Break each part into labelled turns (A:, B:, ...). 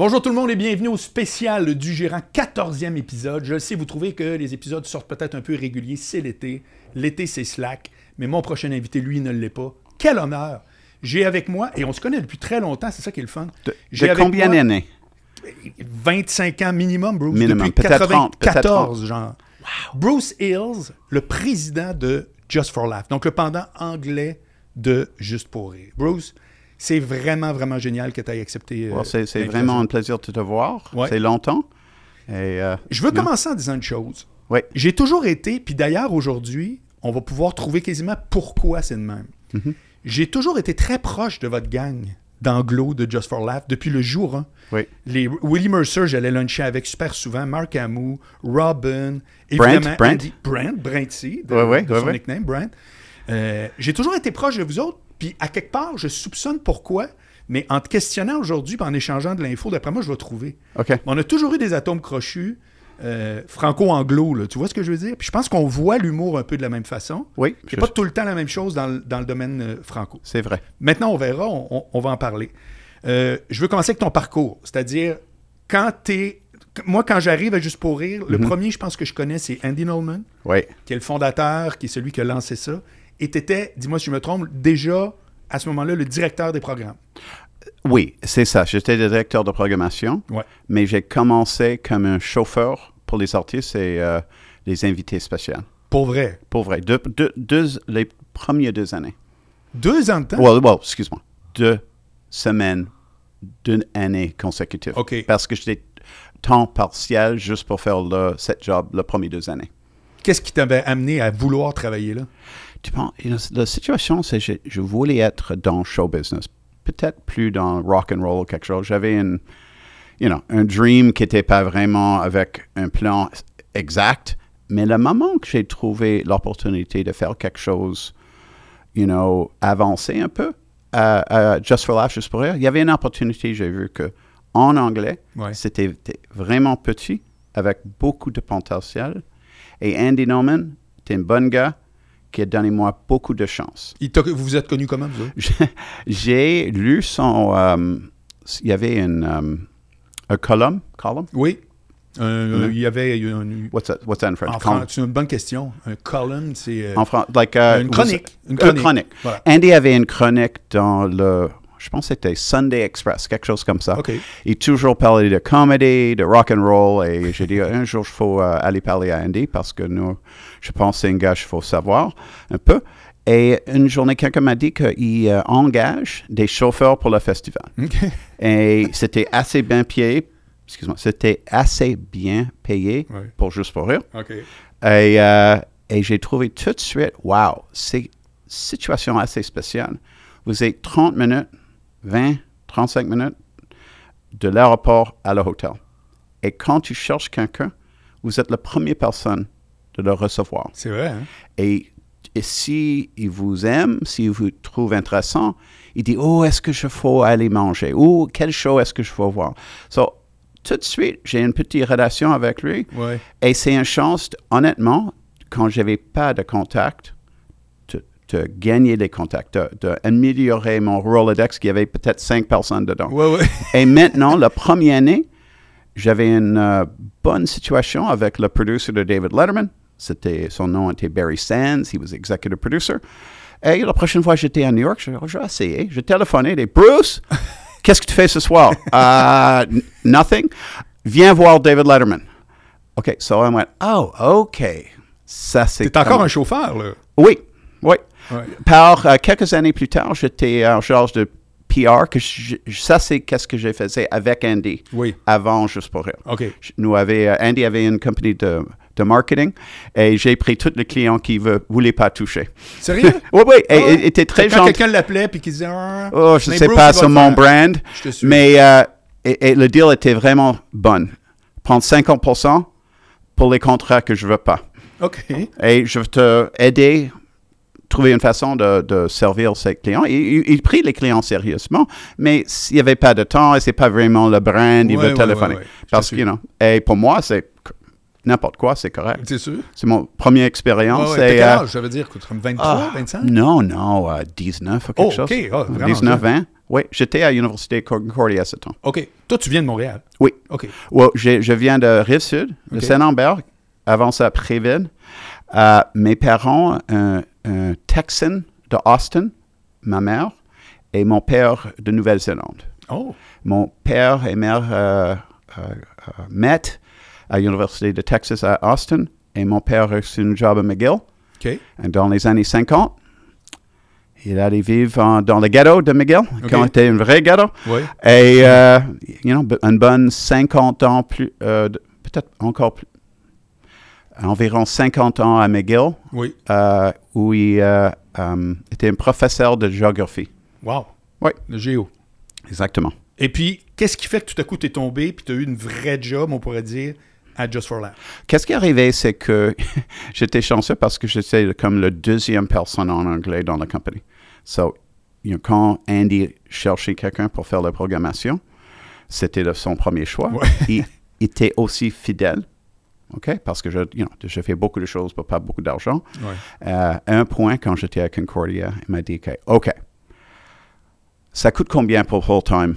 A: Bonjour tout le monde et bienvenue au spécial du gérant 14e épisode. Je sais, vous trouvez que les épisodes sortent peut-être un peu irréguliers, c'est l'été. L'été, c'est slack, mais mon prochain invité, lui, ne l'est pas. Quel honneur! J'ai avec moi, et on se connaît depuis très longtemps, c'est ça qui est le fun. J'ai
B: combien d'années?
A: 25 ans minimum, Bruce.
B: Minimum.
A: Depuis
B: Peut-être 30,
A: 94, genre. Bruce Hills, le président de Just for Laugh, donc le pendant anglais de Juste pour rire. Bruce, c'est vraiment, vraiment génial que tu aies accepté. euh,
B: Well, C'est vraiment un plaisir de te voir.
A: Ouais.
B: C'est longtemps. Et, euh,
A: Je veux
B: non.
A: commencer en disant une chose.
B: Oui.
A: J'ai toujours été, puis d'ailleurs aujourd'hui, on va pouvoir trouver quasiment pourquoi c'est de même.
B: Mhm.
A: J'ai toujours été très proche de votre gang d'anglo de Just for Laugh depuis le jour 1.
B: Oui.
A: Les Willie Mercer, j'allais luncher avec super souvent. Mark Hamou, Robin, évidemment
B: Brent.
A: Andy, Brent, de,
B: Ouais, ouais,
A: de
B: ouais,
A: son
B: ouais.
A: nickname, Brent. Euh, J'ai toujours été proche de vous autres, puis à quelque part, je soupçonne pourquoi, mais en te questionnant aujourd'hui, en échangeant de l'info, d'après moi, je vais trouver. On a toujours eu des atomes crochus euh, franco-anglo, tu vois ce que je veux dire? Puis je pense qu'on voit l'humour un peu de la même façon.
B: Oui,
A: C'est
B: je-
A: pas tout le temps la même chose dans, le- dans le domaine euh, franco.
B: c'est vrai.
A: Maintenant, on verra, on, on- on va en parler. Euh, je veux commencer avec ton parcours, c'est-à-dire quand t'es... Moi, quand j'arrive à Juste pour rire, le premier, je pense que je connais, c'est Andy Nolman,
B: Oui.
A: qui est le fondateur, qui est celui qui a lancé ça. Et t'étais, dis-moi si je me trompe, déjà, à ce moment-là, le directeur des programmes.
B: Oui, c'est ça. J'étais directeur de programmation,
A: Ouais.
B: mais j'ai commencé comme un chauffeur pour les artistes et euh, les invités spéciaux.
A: Pour vrai?
B: Pour vrai. Deux, deux- deux- les premières deux années.
A: Deux ans de temps?
B: Well, well, excuse-moi. Deux semaines d'une année consécutive.
A: OK.
B: Parce que j'étais temps partiel juste pour faire le, cette job les premières deux années.
A: Qu'est-ce qui t'avait amené à vouloir travailler là?
B: Tu penses, you know, la situation, c'est que je, voulais être dans show business. Peut-être plus dans rock and roll ou quelque chose. J'avais une, you know, un dream qui n'était pas vraiment avec un plan exact. Mais le moment que j'ai trouvé l'opportunité de faire quelque chose, you know, avancer un peu, à- à Just for Laugh, Juste pour rire, il y avait une opportunité, j'ai vu que en anglais,
A: Ouais.
B: c'était vraiment petit, avec beaucoup de potentiel. Et Andy Norman, était un bon gars qui a donné moi beaucoup de chance.
A: Il vous vous êtes connu comment, vous?
B: J'ai- lu son. euh, il y avait une euh, un column, column?
A: Oui. Euh. Il y avait un-
B: What's that? What's that in French?
A: en. France, c'est une bonne question. Un column, c'est euh,
B: En France, like uh,
A: une chronique. Une
B: Une
A: chronique. Voilà.
B: Andy avait une chronique dans le, je pense que c'était Sunday Express, quelque chose comme ça.
A: OK.
B: Il toujours parlait de comédie, de rock and roll, et j'ai dit un jour il faut euh, aller parler à Andy parce que nous, je pense que c'est un gars qu'il faut savoir un peu. Et une journée, quelqu'un m'a dit qu'il euh, engage des chauffeurs pour le festival. Et c'était assez bien payé. Excuse-moi, c'était assez bien payé pour Juste pour rire. Et, euh, et j'ai trouvé tout de suite, wow, c'est une situation assez spéciale. Vous êtes 30 minutes, 20, 35 minutes de l'aéroport à l'hôtel. Et quand tu cherches quelqu'un, vous êtes la première personne de le recevoir.
A: C'est vrai, hein?
B: Et, et si il vous aime, s'il vous trouve intéressant, il dit Oh, est-ce que je faut aller manger? Ou quel show est-ce que je faut voir? So, tout de suite, j'ai une petite relation avec lui.
A: Ouais.
B: Et c'est une chance, honnêtement, quand j'avais pas de contact, de, de gagner des contacts, de- d'améliorer mon Rolodex, qui avait peut-être cinq personnes dedans.
A: Ouais, ouais.
B: Et maintenant, la première année, j'avais une euh, bonne situation avec le producer de David Letterman. C'était, son nom était Barry Sands. He was executive producer. Et la prochaine fois que j'étais à New York, je, je vais essayer. Je téléphonais et Bruce, qu'est-ce que tu fais ce soir? Uh, n- nothing. Viens voir David Letterman. OK, so I went, oh, OK. Ça, c'est
A: T'es encore un chauffeur, là.
B: Oui, oui.
A: Ouais.
B: Par euh, quelques années plus tard, j'étais en charge de PR. Que je- ça, c'est qu'est-ce que j'ai fait avec Andy
A: Oui.
B: avant Juste pour rire.
A: OK.
B: Nous avait, euh, Andy avait une compagnie de, de marketing et j'ai pris tous les clients qui ne voulaient pas toucher.
A: Sérieux?
B: Oui, oui, et
A: Ah
B: il était très
A: Quand
B: gentil.
A: quelqu'un l'appelait puis qu'il disait Ah,
B: Oh, je ne sais pas sur mon
A: faire.
B: brand,
A: Je te suis.
B: mais euh, et, et le deal était vraiment bon. Prendre 50% pour les contrats que je ne veux pas.
A: OK.
B: Et je vais te aider trouver une façon de, de servir ses clients. Il, il, prit les clients sérieusement, mais s'il n'y avait pas de temps et c'est pas vraiment le brand, il
A: Ouais,
B: veut
A: ouais,
B: téléphoner.
A: ouais,
B: Parce que, you know, et pour moi, c'est n'importe quoi, c'est correct.
A: C'est sûr?
B: C'est mon première expérience.
A: Ouais, ouais. Quel
B: euh,
A: veut dire que comme 23,
B: ah,
A: 25?
B: Non, non, euh, 19 ou quelque
A: Oh,
B: chose.
A: Vraiment
B: 19,
A: jeune.
B: 20. Oui, j'étais à l'Université Concordia à ce temps.
A: OK. Toi, tu viens de Montréal?
B: Oui.
A: OK.
B: Ouais, je viens de Rive-Sud, de
A: Ok.
B: Saint-Lambert, avant ça, Préville. Euh, mes parents, un, un Texan de Austin, ma mère, et mon père de Nouvelle-Zélande.
A: Oh.
B: Mon père et mère euh, euh, euh, mettent à l'Université de Texas à Austin, et mon père a reçu un job à McGill
A: OK.
B: dans les années 50. Il allait vivre dans le ghetto de McGill, quand c'était un vrai ghetto.
A: Oui.
B: Et, euh, you know, une bonne 50 ans plus, euh, peut-être encore plus, environ 50 ans à McGill,
A: Oui.
B: euh, où il euh, était un professeur de géographie.
A: Wow.
B: Oui.
A: Le géo.
B: Exactement.
A: Et puis, qu'est-ce qui fait que tout à coup, tu es tombé puis tu as eu une vraie job, on pourrait dire, à Just for Laugh?
B: Qu'est-ce qui est arrivé, c'est que j'étais chanceux parce que j'étais comme le deuxième personne en anglais dans la compagnie. So, you know, quand Andy cherchait quelqu'un pour faire la programmation, c'était son premier choix.
A: Ouais.
B: il était aussi fidèle, OK? Parce que je, you know, je fais beaucoup de choses pour pas beaucoup d'argent.
A: Ouais.
B: Euh, un point, quand j'étais à Concordia, il m'a dit que, OK, ça coûte combien pour full-time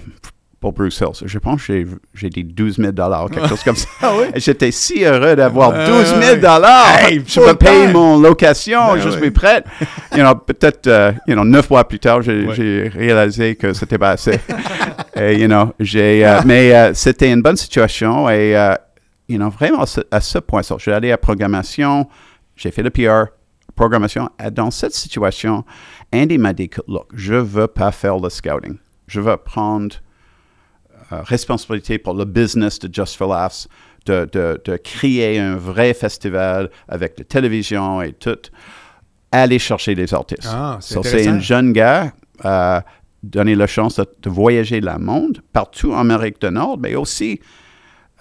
B: pour Bruce Hills? Je pense que j'ai- j'ai dit 12 000 quelque chose comme ça.
A: Ah oui?
B: J'étais si heureux d'avoir
A: Ouais,
B: 12 000
A: ouais. Hey,
B: Je peux payer mon location,
A: Ben
B: suis prête. you know, peut-être, euh, you know, neuf mois plus tard, j'ai j'ai réalisé que c'était pas assez. et, you know, j'ai, euh, mais euh, c'était une bonne situation et, you know, vraiment à ce, point, je suis allé à programmation, j'ai fait le PR, programmation. Dans cette situation, Andy m'a dit que, look, je veux pas faire le scouting. Je veux prendre responsabilité pour le business de Just for Laughs, de, de, de créer un vrai festival avec la télévision et tout, aller chercher des artistes.
A: Ah, c'est
B: So, c'est
A: intéressant.
B: un jeune gars, euh, donner la chance de, de voyager le monde, partout en Amérique du Nord, mais aussi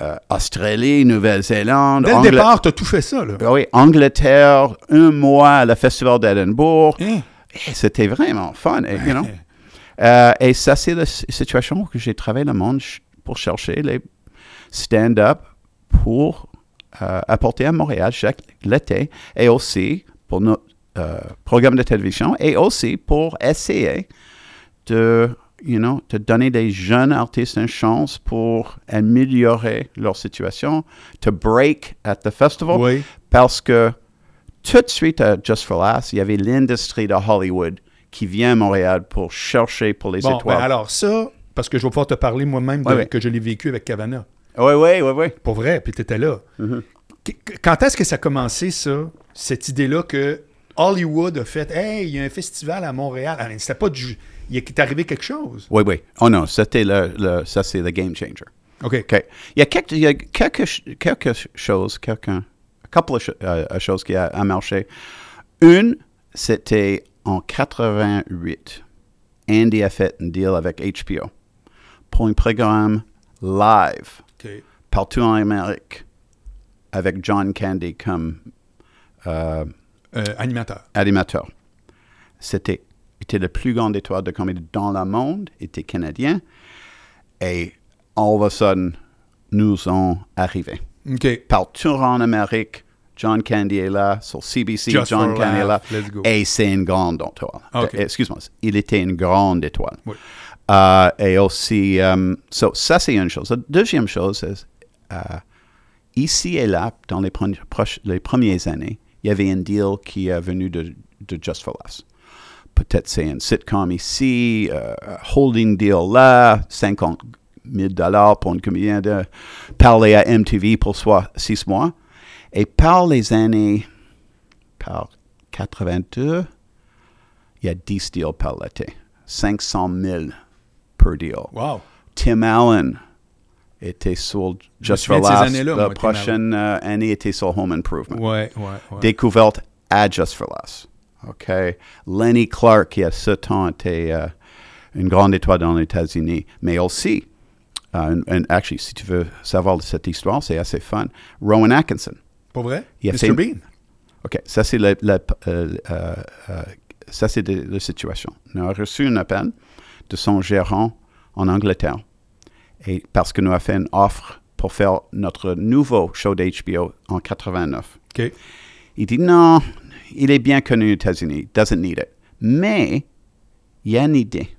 B: euh, Australie, Nouvelle-Zélande,
A: Dès le départ, tu as tout fait ça, là.
B: Oui, Angleterre, un mois à le Festival d'Edinburgh.
A: Hein?
B: C'était vraiment fun, et, you know? Euh, et ça, c'est la situation que j'ai travaillé le monde pour chercher les stand-up pour euh, apporter à Montréal chaque l'été et aussi pour notre euh, programme de télévision et aussi pour essayer de, you know, de donner des jeunes artistes une chance pour améliorer leur situation, to break at the festival
A: Oui.
B: parce que tout de suite à Just for Laughs, il y avait l'industrie de Hollywood qui vient à Montréal pour chercher pour les
A: Bon,
B: étoiles.
A: ben alors ça, parce que je vais pouvoir te parler moi-même de-
B: Ouais, ouais.
A: que je l'ai vécu avec Cavana.
B: Oui, oui, oui, oui.
A: Pour vrai, puis tu étais là.
B: Mm-hmm.
A: Qu- Quand est-ce que ça a commencé, ça, cette idée-là que Hollywood a fait Hey, il y a un festival à Montréal. Ah, C'était pas du. Il est arrivé quelque chose.
B: Oui, oui. Oh non, c'était le, le- ça, c'est le game changer.
A: OK.
B: OK. Il y a quelques, il y a quelques, a couple of ch- euh, choses qui a, a marché. Une, c'était en 88. Andy a fait un deal avec HBO pour un programme live partout en Amérique avec John Candy comme euh,
A: Euh, animateur.
B: animateur. C'était était le plus grand étoile de comédie dans le monde, était canadien, et all of a sudden, nous ont arrivé.
A: OK.
B: Partout en Amérique, John Candy est là, sur CBC,
A: Just
B: John
A: go.
B: et c'est une grande étoile.
A: OK.
B: Euh, Excuse-moi, il était une grande étoile.
A: Oui.
B: Euh, et aussi, um, so, ça c'est une chose. La deuxième chose, c'est ici et là, dans les, pre- proches- les premières années, il y avait un deal qui est venu de, de Just for Laughs. Peut-être c'est un sitcom ici, euh, holding deal là, 50 000 dollars pour une comédien de parler à MTV pour six mois. Et par les années, par 82, il y a 10 deals par l'été. 500 000 per deal.
A: Wow.
B: Tim Allen était sur Just for
A: de
B: Laughs. La prochaine euh, année était sur Home Improvement.
A: Ouais, ouais, ouais.
B: Découverte à Just for Laughs. OK? Lenny Clark, qui à ce temps était euh, une grande étoile dans les États-Unis, mais aussi, euh, un- un- actually, si tu veux savoir cette histoire, c'est assez fun. Rowan Atkinson.
A: Pas vrai?
B: Il a
A: Mr.
B: fait-
A: Bean?
B: OK, ça c'est la, la- euh, euh, euh, ça c'est la situation. On a reçu un appel de son gérant en Angleterre et parce que nous a fait une offre pour faire notre nouveau show d'HBO en 89.
A: OK.
B: Il dit non, il est bien connu aux États-Unis, doesn't need it. Mais il y a une idée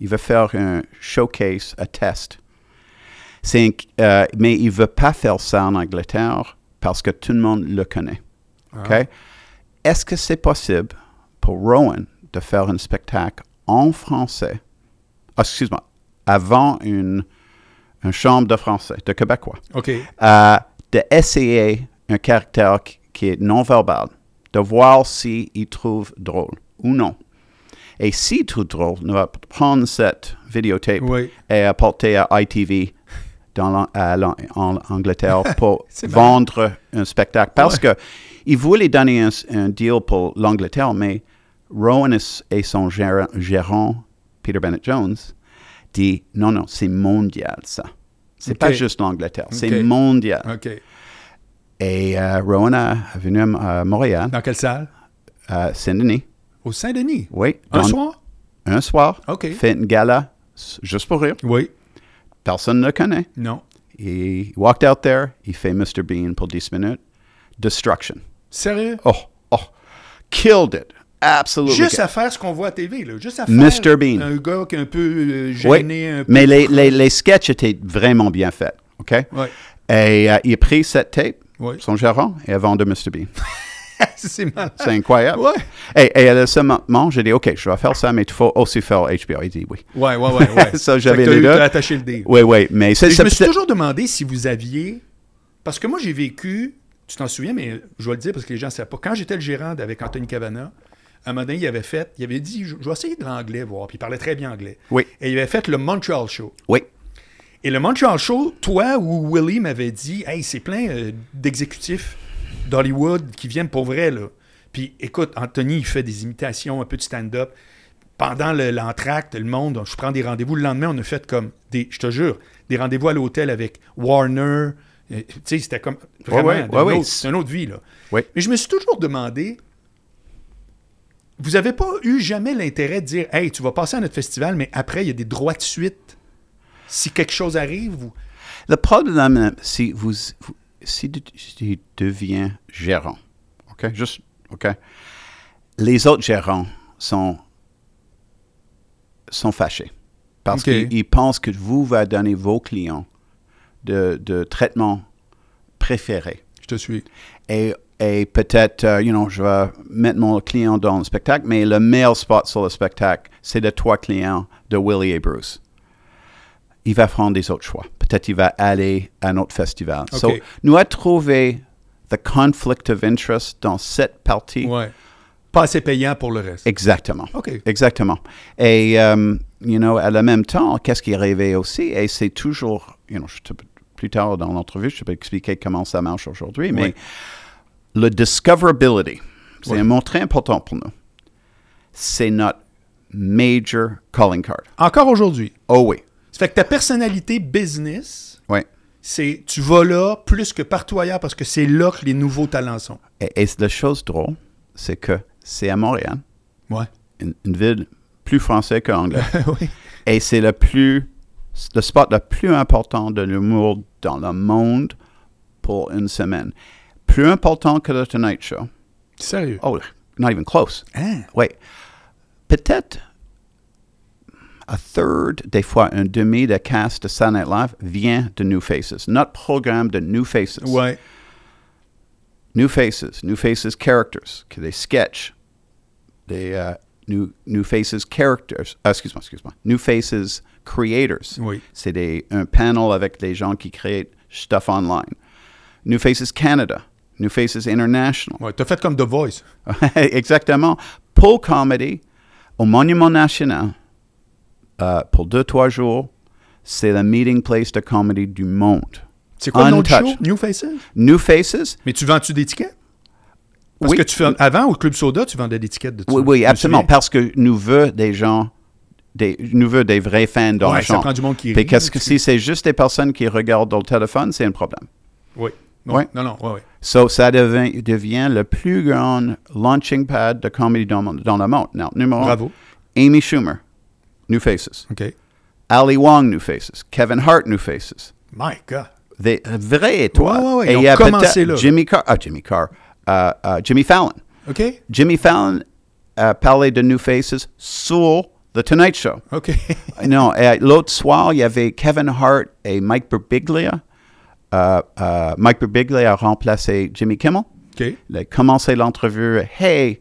B: Il veut faire un showcase, un test. Un- mais il veut pas faire ça en Angleterre parce que tout le monde le connaît. OK?
A: Ah.
B: Est-ce que c'est possible pour Rowan de faire un spectacle en français, ah, excuse-moi, avant une, une chambre de français, de Québécois,
A: OK.
B: euh, d'essayer un caractère qui, est non-verbal, de voir s'il trouve drôle ou non. Et s'il trouve drôle, on va prendre cette vidéotape
A: Oui.
B: et apporter à ITV dans à l'An- en Angleterre pour vendre un spectacle. Parce que il voulait donner un, un deal pour l'Angleterre, mais Rowan et- son gérant, gérant, Peter Bennett Jones, dit non, non, c'est mondial ça. C'est
A: Ok.
B: pas juste l'Angleterre, c'est mondial. Et euh, Rowan a, a venu à, Montréal,
A: Dans quelle salle?
B: à Saint-Denis.
A: Au Saint-Denis?
B: Oui.
A: Un
B: dans-
A: soir?
B: Un soir.
A: OK.
B: Fait une gala, juste pour rire.
A: Oui.
B: Personne ne connaît.
A: Non.
B: He walked out there, il fait Mr. Bean pour 10 minutes. Destruction.
A: Sérieux?
B: Oh, oh. Killed it. Absolutely.
A: Juste à faire ce qu'on voit à TV, là. Juste à faire
B: Mr. Bean.
A: un gars qui est un peu euh,
B: Oui,
A: gêné, un peu...
B: mais les, les, les sketchs étaient vraiment bien faits. OK?
A: Ouais.
B: Et euh, il a pris cette tape,
A: Oui.
B: son gérant, et a vendu Mr. Bean.
A: c'est malade.
B: C'est incroyable.
A: Ouais.
B: Et, et à ce moment, j'ai dit, OK, je vais faire ça, mais il faut aussi faire HBO. Il dit oui.
A: Ouais, ouais, ouais. ouais.
B: Ça, j'avais les
A: eu-
B: deux.
A: attaché le dé.
B: Oui, oui, mais c'est
A: je me suis toujours demandé si vous aviez. Parce que moi, j'ai vécu. Tu t'en souviens, mais je vais le dire parce que les gens ne savent pas. Quand j'étais le gérant avec Anthony Cavana, un moment donné, il avait fait. Il avait dit Je je vais essayer de l'anglais, voir. Puis il parlait très bien anglais.
B: Oui.
A: Et il avait fait le Montreal Show.
B: Oui.
A: Et le Montreal Show, toi ou Willie m'avait dit Hey, c'est plein euh, d'exécutifs d'Hollywood qui viennent pour vrai, là. Puis écoute, Anthony, il fait des imitations, un peu de stand-up. Pendant le- l'entracte, le monde, je prends des rendez-vous. Le lendemain, on a fait comme des, je te jure, des rendez-vous à l'hôtel avec Warner. Euh, Tu sais, c'était comme vraiment
B: ouais, ouais, ouais.
A: autre- c'est une autre vie, là. Mais je me suis toujours demandé, vous avez pas eu jamais l'intérêt de dire, hey, tu vas passer à notre festival, mais après, il y a des droits de suite. Si quelque chose arrive, vous...
B: Le problème, si vous, vous- si tu tu deviens gérant, OK, juste, OK, les autres gérants sont, sont fâchés parce qu'ils ils pensent que vous va donner vos clients de, de traitement préféré.
A: Je te suis.
B: Et, et peut-être, euh, you know, je vais mettre mon client dans le spectacle, mais le meilleur spot sur le spectacle, c'est de trois clients de Willie et Bruce. Il va prendre des autres choix. Peut-être il va aller à un autre festival. So,
A: OK.
B: nous avons trouvé the conflict of interest dans cette partie.
A: Ouais. Pas assez payant pour le reste.
B: Exactement.
A: OK.
B: Exactement. Et, euh, you know, à la même temps, qu'est-ce qui est aussi, et c'est toujours, you know, je te- plus tard dans l'entrevue, je peux expliquer comment ça marche aujourd'hui, mais
A: Oui.
B: le discoverability, c'est
A: Oui.
B: un mot très important pour nous. C'est notre major calling card.
A: Encore aujourd'hui.
B: Oh oui.
A: Fait que ta personnalité business, c'est tu vas là plus que partout ailleurs parce que c'est là que les nouveaux talents sont.
B: Et, et la chose drôle, c'est que c'est à Montréal,
A: Ouais.
B: une, une ville plus française qu'anglais.
A: oui.
B: Et c'est le plus, le spot le plus important de l'humour dans le monde pour une semaine. Plus important que le Tonight Show.
A: Sérieux?
B: Oh, not even close.
A: Hein?
B: Oui. Peut-être a third, des fois un demi de cast de Saturday Night Live vient de New Faces. Notre programme de New Faces.
A: Ouais.
B: New Faces, New Faces characters, que des sketchs, des euh, new, new Faces characters, ah, excuse-moi, excuse-moi, New Faces creators.
A: Oui.
B: C'est un panel avec des gens qui créent stuff online. New Faces Canada, New Faces International.
A: Ouais. T'as fait comme The Voice.
B: Exactement. Pour Comedy, au Monument National, euh, pour deux, trois jours, c'est le meeting place de comedy du monde.
A: C'est quoi
B: Untouched.
A: show? New Faces?
B: New Faces,
A: Mais tu vends-tu des tickets? Parce
B: Oui.
A: que tu fais, avant, au Club Soda, tu vendais des tickets de
B: Oui, oui, absolument. Parce que nous veut des gens, des, nous veut des vrais fans dans
A: Ouais,
B: le
A: ça prend du monde qui rit,
B: que
A: tu-
B: si c'est juste des personnes qui regardent dans le téléphone, c'est un problème.
A: Oui. Non, non, ouais, ouais.
B: So, ça devient, devient le plus grand launching pad de comédie dans, dans le monde. Numéro
A: Bravo.
B: Amy Schumer, New Faces.
A: OK.
B: Ali Wong, New Faces. Kevin Hart, New Faces.
A: My God.
B: Des vraies étoiles.
A: Ouais, ouais, ouais,
B: Et
A: ils
B: il y a
A: ont commencé
B: peut-être
A: là.
B: Jimmy Carr, ah, Jimmy Carr, euh, euh, Jimmy Fallon.
A: OK?
B: Jimmy Fallon a parlé de New Faces sur The Tonight Show.
A: OK.
B: Non, et l'autre soir, il y avait Kevin Hart et Mike Birbiglia. Euh, euh, Mike Birbiglia a remplacé Jimmy Kimmel.
A: OK.
B: Il a commencé l'entrevue. Hey,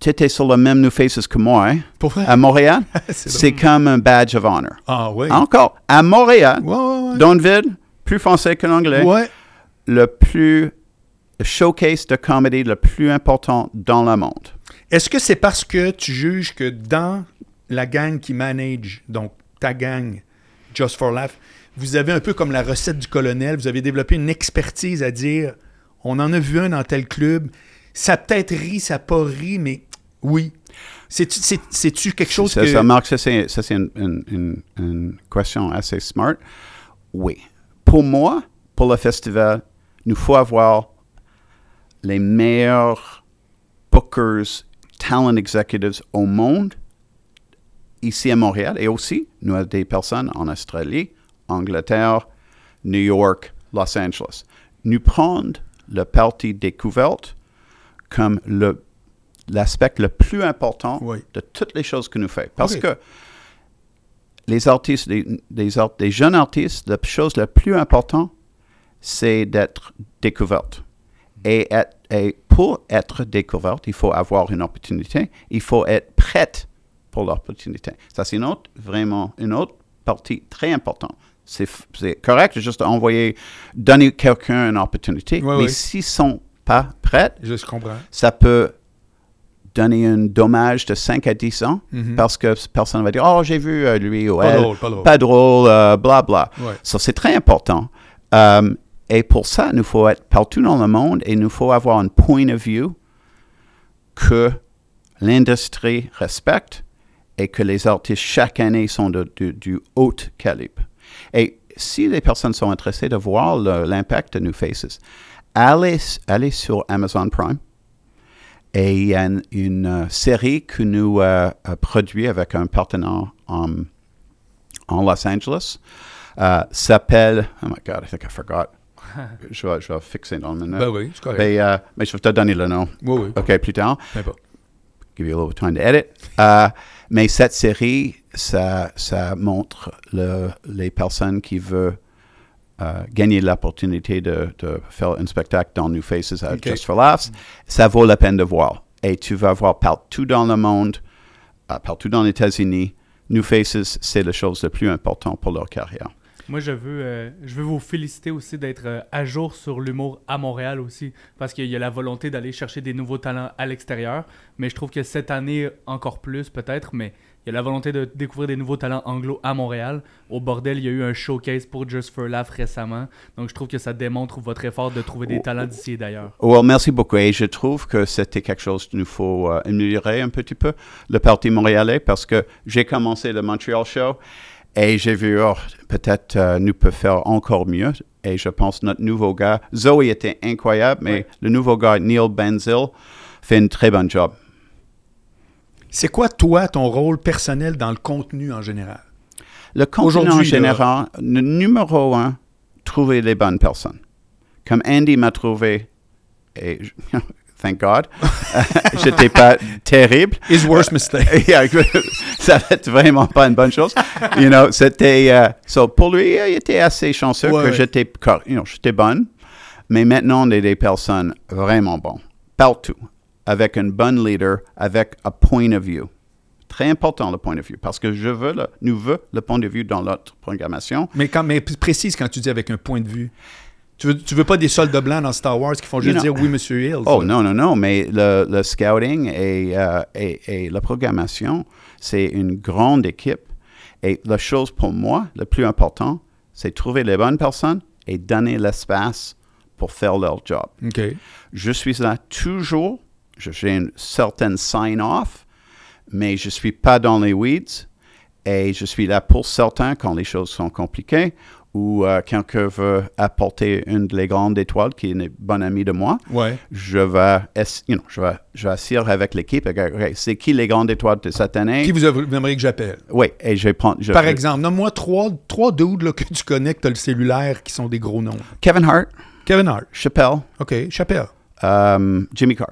B: tu étais sur le même New Faces que moi hein,
A: Pour vrai?
B: à Montréal.
A: C'est
B: comme un badge of honor.
A: Ah, oui.
B: Encore, à Montréal,
A: Ouais, ouais, ouais.
B: Donville, plus français que l'anglais, le plus le showcase de comédie le plus important dans le monde.
A: Est-ce que c'est parce que tu juges que dans la gang qui manage, donc ta gang, Just for Laugh, vous avez un peu comme la recette du colonel, vous avez développé une expertise à dire on en a vu un dans tel club, ça a peut-être ri, ça a pas ri, mais oui. C'est-tu c'est- c'est-tu quelque chose
B: Ça,
A: que.
B: ça, Marc, ça c'est ça, c'est une, une- une- question assez smart. Oui. Pour moi, pour le festival, nous faut avoir les meilleurs bookers, talent executives au monde, ici à Montréal, et aussi, nous avons des personnes en Australie, Angleterre, New York, Los Angeles. Nous prenons le parti découverte comme le l'aspect le plus important
A: Oui.
B: de toutes les choses que nous faisons. Parce que les artistes, les, les art- les jeunes artistes, la chose la plus importante, c'est d'être découverte. Et, être- et pour être découverte, il faut avoir une opportunité, il faut être prête pour l'opportunité. Ça, c'est une autre, vraiment une autre partie très importante. C'est c'est correct juste envoyer, donner quelqu'un une opportunité, mais s'ils ne sont pas prêts,
A: Je comprends.
B: ça peut donner un dommage de 5 à 10 ans
A: Mhm.
B: parce que personne va dire Oh, j'ai vu euh, lui ou
A: Pas
B: elle.
A: drôle, pas drôle.
B: Pas drôle, euh, bla bla.
A: Ouais.
B: Ça, c'est très important. Euh, et pour ça, nous faut être partout dans le monde et nous faut avoir un point of view que l'industrie respecte et que les artistes chaque année sont de- de- du haut calibre. Et si les personnes sont intéressées de voir l'impact de New Faces, allez, allez sur Amazon Prime. Et il y a une, une, euh, série que nous euh, produit avec un partenaire en, en Los Angeles. Euh, s'appelle. Oh my God, I think I forgot. je, vais, je vais fixer dans le minute.
A: Ben oui, c'est correct.
B: mais, euh, mais je vais te donner le nom.
A: oui, oui.
B: OK, plus tard.
A: Peu importe.
B: Give you a little time to edit. Euh, mais cette série, ça, ça montre le- les personnes qui veulent euh, gagner l'opportunité de, de faire un spectacle dans New Faces à. Just for Laughs. Ça vaut la peine de voir. Et tu vas voir partout dans le monde, euh, partout dans les États-Unis, New Faces, c'est la chose la plus importante pour leur carrière.
C: Moi, je veux, euh, je veux vous féliciter aussi d'être euh, à jour sur l'humour à Montréal aussi, parce qu'il y a la volonté d'aller chercher des nouveaux talents à l'extérieur. Mais je trouve que cette année, encore plus peut-être, mais il y a la volonté de découvrir des nouveaux talents anglo à Montréal. Au bordel, il y a eu un showcase pour Just for Laugh récemment. Donc je trouve que ça démontre votre effort de trouver des talents d'ici et d'ailleurs.
B: Well, merci beaucoup. Et je trouve que c'était quelque chose qu'il nous faut euh, améliorer un petit peu, le Parti montréalais, parce que j'ai commencé le Montreal Show et j'ai vu, oh, peut-être euh, nous peut faire encore mieux. Et je pense notre nouveau gars, Zoe était incroyable, mais
C: Ouais.
B: le nouveau gars, Neil Benzil, fait un très bon job.
A: C'est quoi, toi, ton rôle personnel dans le contenu en général?
B: Le contenu en général, le numéro un, trouver les bonnes personnes. Comme Andy m'a trouvé, et thank God, j'étais pas terrible.
A: His worst mistake.
B: Yeah, ça va être vraiment pas une bonne chose. You know, c'était, euh, so pour lui, il était assez chanceux
A: Ouais,
B: que
A: ouais.
B: j'étais, you know, j'étais bonne. Mais maintenant, on est des personnes vraiment bonnes, partout, avec un bon leader, avec un point of view. Très important le point of view, parce que je veux, le, nous veux le point de vue dans notre programmation.
A: Mais, quand, mais précise quand tu dis avec un point de vue. Tu veux, tu veux pas des soldats blancs dans Star Wars qui font juste dire oui, Monsieur Hill.
B: Oh non, non, non, mais le, le scouting et, euh, et, et la programmation, c'est une grande équipe. Et la chose pour moi, le plus important, c'est trouver les bonnes personnes et donner l'espace pour faire leur job.
A: OK.
B: Je suis là toujours, j'ai une certaine sign-off, mais je ne suis pas dans les weeds et je suis là pour certains quand les choses sont compliquées ou euh, quelqu'un veut apporter une des grandes étoiles qui est une bonne amie de moi
A: Ouais.
B: je vais, you know, je vais, je vais assurer avec l'équipe, ok, ok, c'est qui les grandes étoiles de cette année?
A: Qui vous aimeriez que j'appelle?
B: Oui, et je vais prendre. je-
A: Par exemple, nomme-moi trois, trois dudes là, que tu connais, que tu as le cellulaire, qui sont des gros noms.
B: Kevin Hart,
A: Kevin Hart.
B: Chappelle,
A: OK. Chappelle.
B: euh, Jimmy Carr.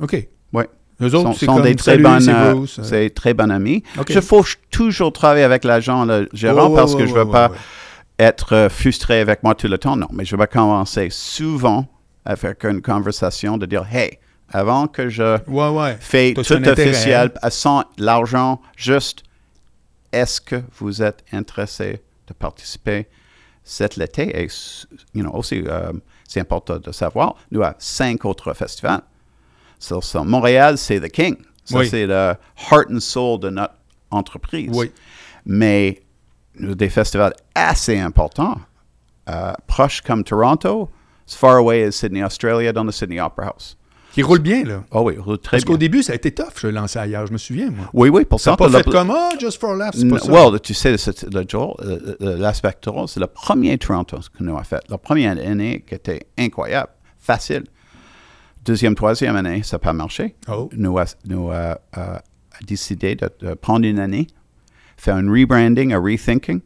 A: OK.
B: Ouais.
A: Eux autres,
B: sont, sont
A: comme,
B: des très bonnes,
A: c'est
B: euh, c'est très bons amis.
A: Ok.
B: Je faut toujours travailler avec l'agent, le gérant,
A: Ouais,
B: parce que je
A: ouais,
B: veux pas être euh, frustré avec moi tout le temps. Non, mais je vais commencer souvent avec une conversation de dire, hey, avant que je
A: Ouais, ouais.
B: fais
A: T'as
B: tout officiel, à sans l'argent, juste, est-ce que vous êtes intéressé de participer? Cet été? Et, you know, aussi, euh, c'est important de savoir, nous avons cinq autres festivals. Montréal, c'est the king. Ça,
A: Oui.
B: c'est le heart and soul de notre entreprise.
A: Oui.
B: Mais des festivals assez importants, euh, proches comme Toronto, as far away as Sydney, Australia, dans le Sydney Opera House.
A: Qui roule bien, là.
B: Oh oui, roule très
A: Parce
B: bien.
A: qu'au début, ça a été tough, je le lançais ailleurs, je me souviens, moi.
B: Oui, oui, pour
A: Ça pas
B: le-
A: fait comme, ah, just for laughs, c'est pas ça.
B: Well, tu sais, le jour, l'aspect Toronto, c'est le premier Toronto que nous avons fait. La première année qui était incroyable, facile. Deuxième, troisième année, ça n'a pas marché.
A: Oh.
B: Nous avons nous, euh, euh, décidé de, de prendre une année, faire un rebranding, un rethinking.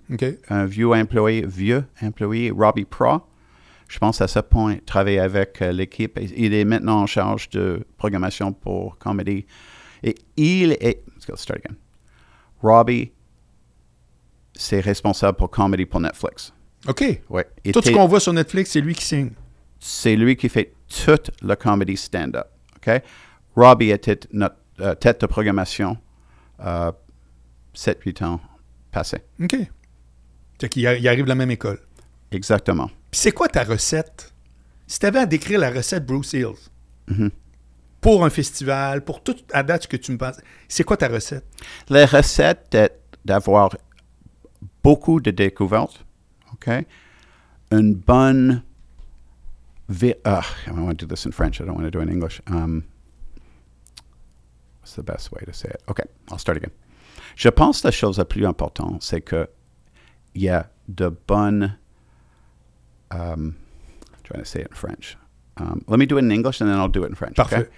B: Un vieux employé, vieux employé, Robbie Pro. Je pense à ce point, travailler avec euh, l'équipe. Il est maintenant en charge de programmation pour comedy. Et il est. Let's go, start again. Robbie, c'est responsable pour comedy pour Netflix.
A: OK.
B: Ouais.
A: Tout ce qu'on voit sur Netflix, c'est lui qui signe.
B: C'est lui qui fait toute la comedy stand-up. OK? Robbie était notre euh, tête de programmation euh, 7-8 ans passés.
A: OK. Qu'il il arrive de la même école.
B: Exactement.
A: Puis c'est quoi ta recette? Si tu avais à décrire la recette Bruce Hills
B: Mhm.
A: pour un festival, pour toute à date que tu me penses, c'est quoi ta recette?
B: La recette est d'avoir beaucoup de découvertes, OK? Une bonne... vi- ah, I want to do this in French. I don't want to do it in English. Um, what's the best way to say it? OK, I'll start again. Je pense la chose la plus importante, c'est que il y a de bonnes... Um, I'm trying to say it in French. Um, let me do it in English and then I'll do it in French.
A: Parfait.
B: Okay?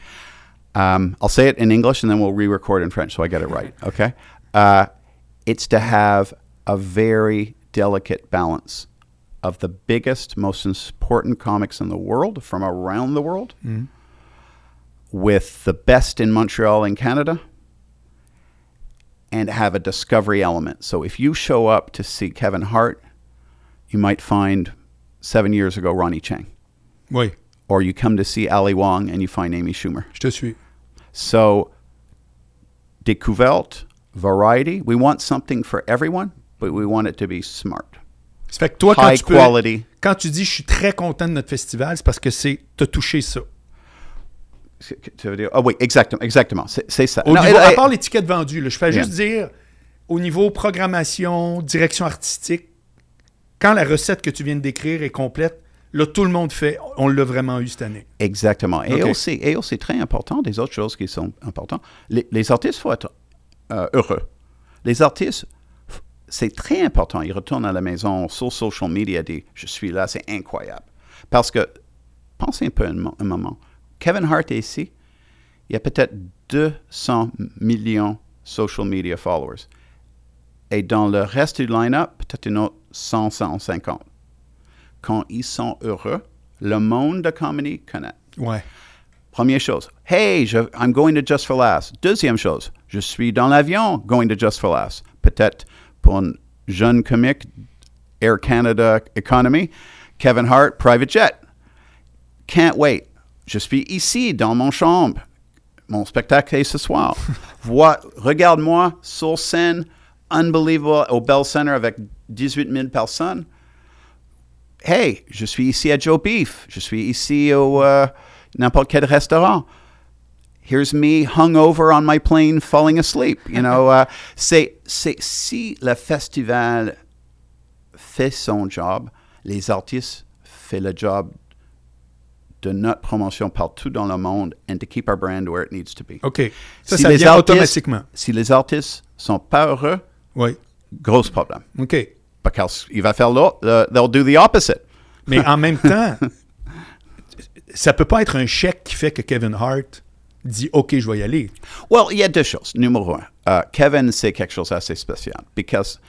B: Um, I'll say it in English and then we'll re-record in French so I get it right. Okay. Uh, it's to have a very delicate balance of the biggest, most important comics in the world from around the world, mm-hmm. with the best in Montreal and Canada, and have a discovery element. So if you show up to see Kevin Hart, you might find seven years ago Ronnie Chang,
A: Oui,
B: or you come to see Ali Wong and you find Amy Schumer.
A: je te suis.
B: So, découverte, variety. We want something for everyone, but we want it to be smart.
A: Ça fait que toi, quand
B: High
A: tu, peux-
B: quality.
A: quand tu dis je suis très content de notre festival, c'est parce que c'est t'as touché ça.
B: C'est- tu veux dire- Ah oui, exactement, exactement. C'est ça.
A: Au
B: Non,
A: niveau, à part l'étiquette vendue, là, je fais
B: Yeah.
A: juste dire, au niveau programmation, direction artistique, quand la recette que tu viens de décrire est complète, là, tout le monde fait, on l'a vraiment eu cette année.
B: Exactement. Et, aussi, et aussi, très important, des autres choses qui sont importantes, les, les artistes, il faut être euh, heureux. Les artistes, c'est très important. Ils retournent à la maison sur social media, disent Je suis là, c'est incroyable. Parce que, pensez un peu un, mo- un moment. Kevin Hart est ici, il y a peut-être 200 millions social media followers. Et dans le reste du line-up, peut-être une autre 100, 150. Quand ils sont heureux, le monde de comedy connaît.
A: Ouais.
B: Première chose, hey, je, I'm going to Just for Laughs. Deuxième chose, je suis dans l'avion going to Just for Laughs. Peut-être pour un jeune comique, Air Canada Economy, Kevin Hart, Private Jet. Can't wait. Je suis ici, dans mon chambre. Mon spectacle est ce soir. Vois, regarde-moi sur scène, unbelievable, au Bell Center avec 18 000 personnes. Hey, je suis ici à Joe Beef. Je suis ici au euh, n'importe quel restaurant. Here's me hungover on my plane, falling asleep. You know, uh, c'est, c'est si le festival fait son job, les artistes font le job de notre promotion partout dans le monde and to keep our brand where it needs to be.
A: OK. Ça,
B: Si
A: ça
B: les
A: vient
B: artistes-
A: automatiquement.
B: Si les artistes sont pas heureux,
A: Oui.
B: gros problème.
A: OK.
B: Parce qu'il va faire l'autre, le- they'll do the opposite.
A: Mais en même temps, ça peut pas être un chèque qui fait que Kevin Hart dit OK, je vais y aller.
B: Well, il y a deux choses. Numéro un, euh, Kevin, c'est quelque chose d'assez spécial. Because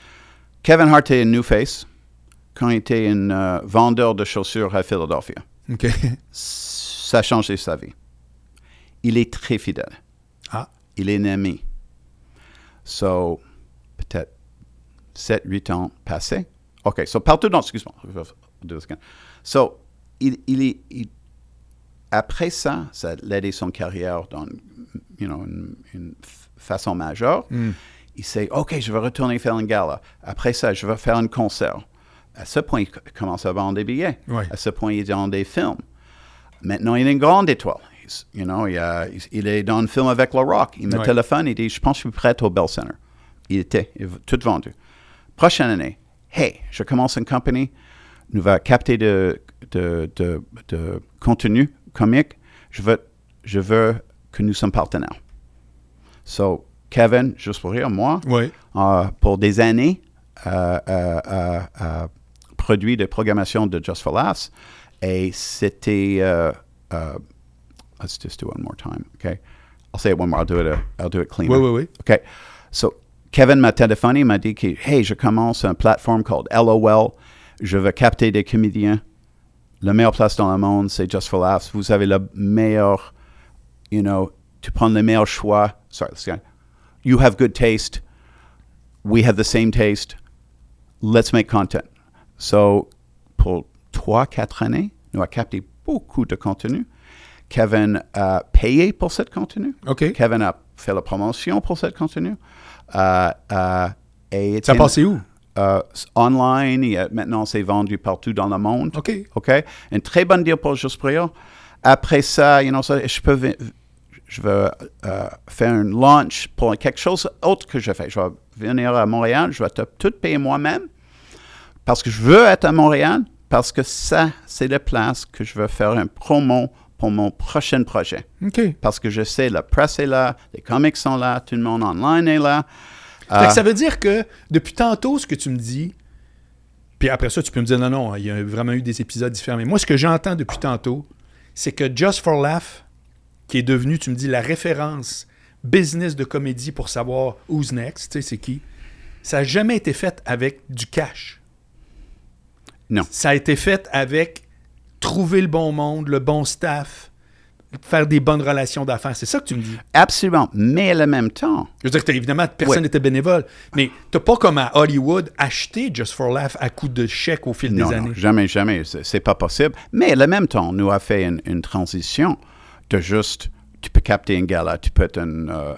B: Kevin Hart est un new face quand il était un euh, vendeur de chaussures à Philadelphia.
A: OK.
B: Ça a changé sa vie. Il est très fidèle.
A: Ah.
B: Il est ennemi. So, peut-être 7, 8 ans passés. OK, so partout dans... Excuse-moi. So, il, il, est- il- après ça, ça a aidé son carrière dans you know, une, façon majeure. Il sait, OK, je vais retourner faire une gala. Après ça, je vais faire un concert. À ce point, il co- commence à vendre des billets. À ce point, il est dans des films. Maintenant, il est une grande étoile. He's- you know, il, a- il- il est dans un film avec Le Rock. Il me téléphone, il dit, je pense que je suis prêt au Bell Center. Il était, il tout vendu. Prochaine année, hey, je commence une compagnie, nous va capter de, de, de, de contenu comique. Je veux, je veux que nous sommes partenaires. So, Kevin, juste pour rire, moi,
A: Oui.
B: euh, pour des années, euh, euh, euh, euh, produit de programmation de Just for Laughs. Et c'était. let's just do it one more time, okay? I'll say it one more. I'll do it. uh, I'll do it cleaner.
A: Oui, oui, oui.
B: OK? So, Kevin m'a téléphoné, il m'a dit que, hey, je commence une plateforme called LOL. Je veux capter des comédiens. La meilleure place dans le monde, c'est Just for Laughs. Vous avez le meilleur, you know, tu prends le meilleur choix. Sorry, let's go. You have good taste. We have the same taste. Let's make content. So, pour trois, quatre années, nous avons capté beaucoup de contenu. Kevin a payé pour ce contenu.
A: OK.
B: Kevin a fait la promotion pour ce contenu. Euh, euh, et
A: Ça passé où?
B: Euh, online. Maintenant, c'est vendu partout dans le monde.
A: OK.
B: OK? Un très bon deal pour Juste. Après ça, you know, ça, je peux je veux euh, faire un launch pour quelque chose autre que je fais. Je vais venir à Montréal, je vais te- tout payer moi-même parce que je veux être à Montréal, parce que ça, c'est la place que je veux faire un promo pour mon prochain projet.
A: OK.
B: Parce que je sais, la presse est là, les comics sont là, tout le monde online est là.
A: Fait que
B: Euh,
A: ça veut dire que depuis tantôt, ce que tu me dis, puis après ça, tu peux me dire non, non, il y a vraiment eu des épisodes différents. Mais moi, ce que j'entends depuis tantôt, c'est que Just for Laugh, qui est devenu, tu me dis, la référence business de comédie pour savoir who's next, tu sais, c'est qui, ça n'a jamais été fait avec du cash.
B: Non.
A: Ça a été fait avec trouver le bon monde, le bon staff, faire des bonnes relations d'affaires. C'est ça que tu me dis.
B: Absolument. Mais en même temps,
A: Je veux dire que évidemment, personne n'était bénévole, mais t'as pas comme à Hollywood acheté Just for Laugh à coup de chèque au fil
B: non,
A: des
B: non,
A: années.
B: jamais, jamais, c'est pas possible. Mais en même temps, nous a fait une, une transition de juste, tu peux capter une gala, tu peux être un euh,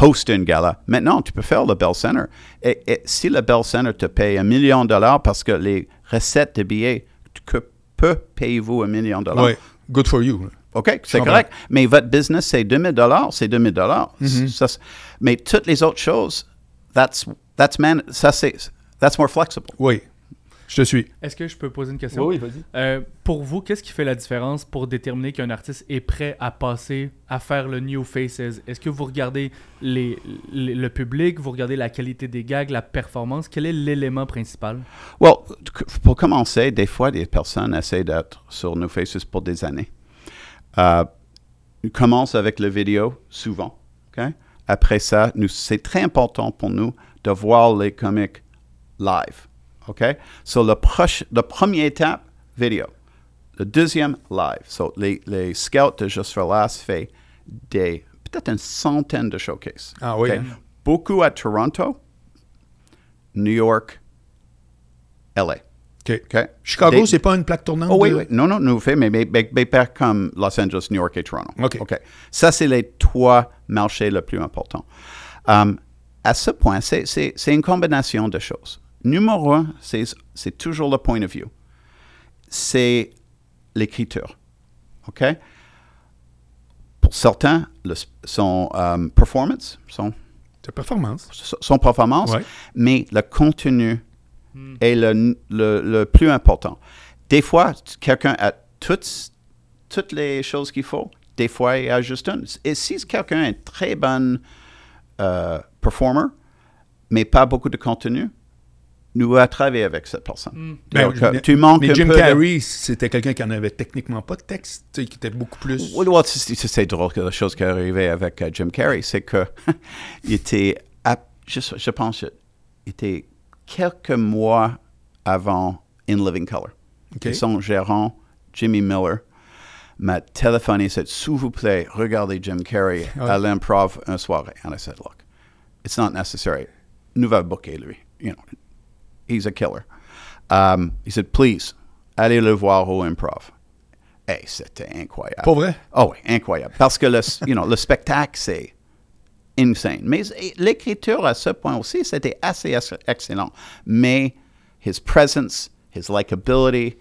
B: host une gala. Maintenant, tu peux faire le Bell Center. Et, et si le Bell Center te paye un million de dollars parce que les recettes de billets, tu que- peux payer vous un million de dollars?
A: Ouais, good for you.
B: OK, c'est correct. Mais votre business, c'est 2000 dollars, c'est 2000 dollars.
A: Mm-hmm.
B: Mais toutes les autres choses, that's, that's, man, ça, c'est, that's more flexible.
A: Oui, je te suis.
C: Est-ce que je peux poser une question?
A: Vas-y.
C: Euh, pour vous, qu'est-ce qui fait la différence pour déterminer qu'un artiste est prêt à passer à faire le New Faces? Est-ce que vous regardez les, les- le public, vous regardez la qualité des gags, la performance? Quel est l'élément principal?
B: Well, pour commencer, des fois, des personnes essaient d'être sur nos faces pour des années. Euh, commence avec la vidéo, souvent. Après ça, c'est très important pour nous de voir les comics live. OK? So, le, proche, le première étape, vidéo. Le deuxième, live. So, les, les scouts de Just for Last fait des, peut-être une centaine de showcases.
A: Ah oui,
B: OK?
A: hein?
B: Beaucoup à Toronto, New York, LA.
A: Chicago,
B: Des-
A: c'est pas une plaque tournante?
B: Oh oui,
A: de-
B: oui. Non, non, nous fait, mais, mais, pas comme Los Angeles, New York et Toronto.
A: OK.
B: Ça, c'est les trois marchés les plus importants. Um, à ce point, c'est, une combinaison de choses. Numéro un, c'est, toujours le point of view. C'est l'écriture. OK? Pour certains, le, son um, performance, son,
A: performance.
B: son performance,
A: Ouais.
B: mais le contenu est le, le- le plus important. Des fois, quelqu'un a toutes, toutes les choses qu'il faut. Des fois, il y a juste une. Et si quelqu'un est très bon euh, performer, mais pas beaucoup de contenu, nous allons travailler avec cette personne. Donc,
A: mais-
B: tu manques
A: mais
B: un
A: Jim
B: peu de-
A: Carrey, c'était quelqu'un qui en avait techniquement pas de texte, qui était beaucoup plus...
B: Oui, oui, c'est drôle que la chose qui est arrivée avec euh, Jim Carrey, c'est que il était, à- je, je pense, il était quelques mois avant In Living Color. Et son gérant, Jimmy Miller, m'a téléphoné, il said, s'il vous plaît, regardez Jim Carrey à l'improv un soirée. And I said, look, it's not necessary. Nous va booker lui. You know, he's a killer. Um, he said, please, allez le voir au improv. Hey, c'était incroyable.
A: Pour vrai?
B: Oh oui, incroyable. Parce que le, you know, le spectacle, c'est insane. Mais l'écriture, à ce point aussi, c'était assez ex- excellent. Mais his presence, his likability,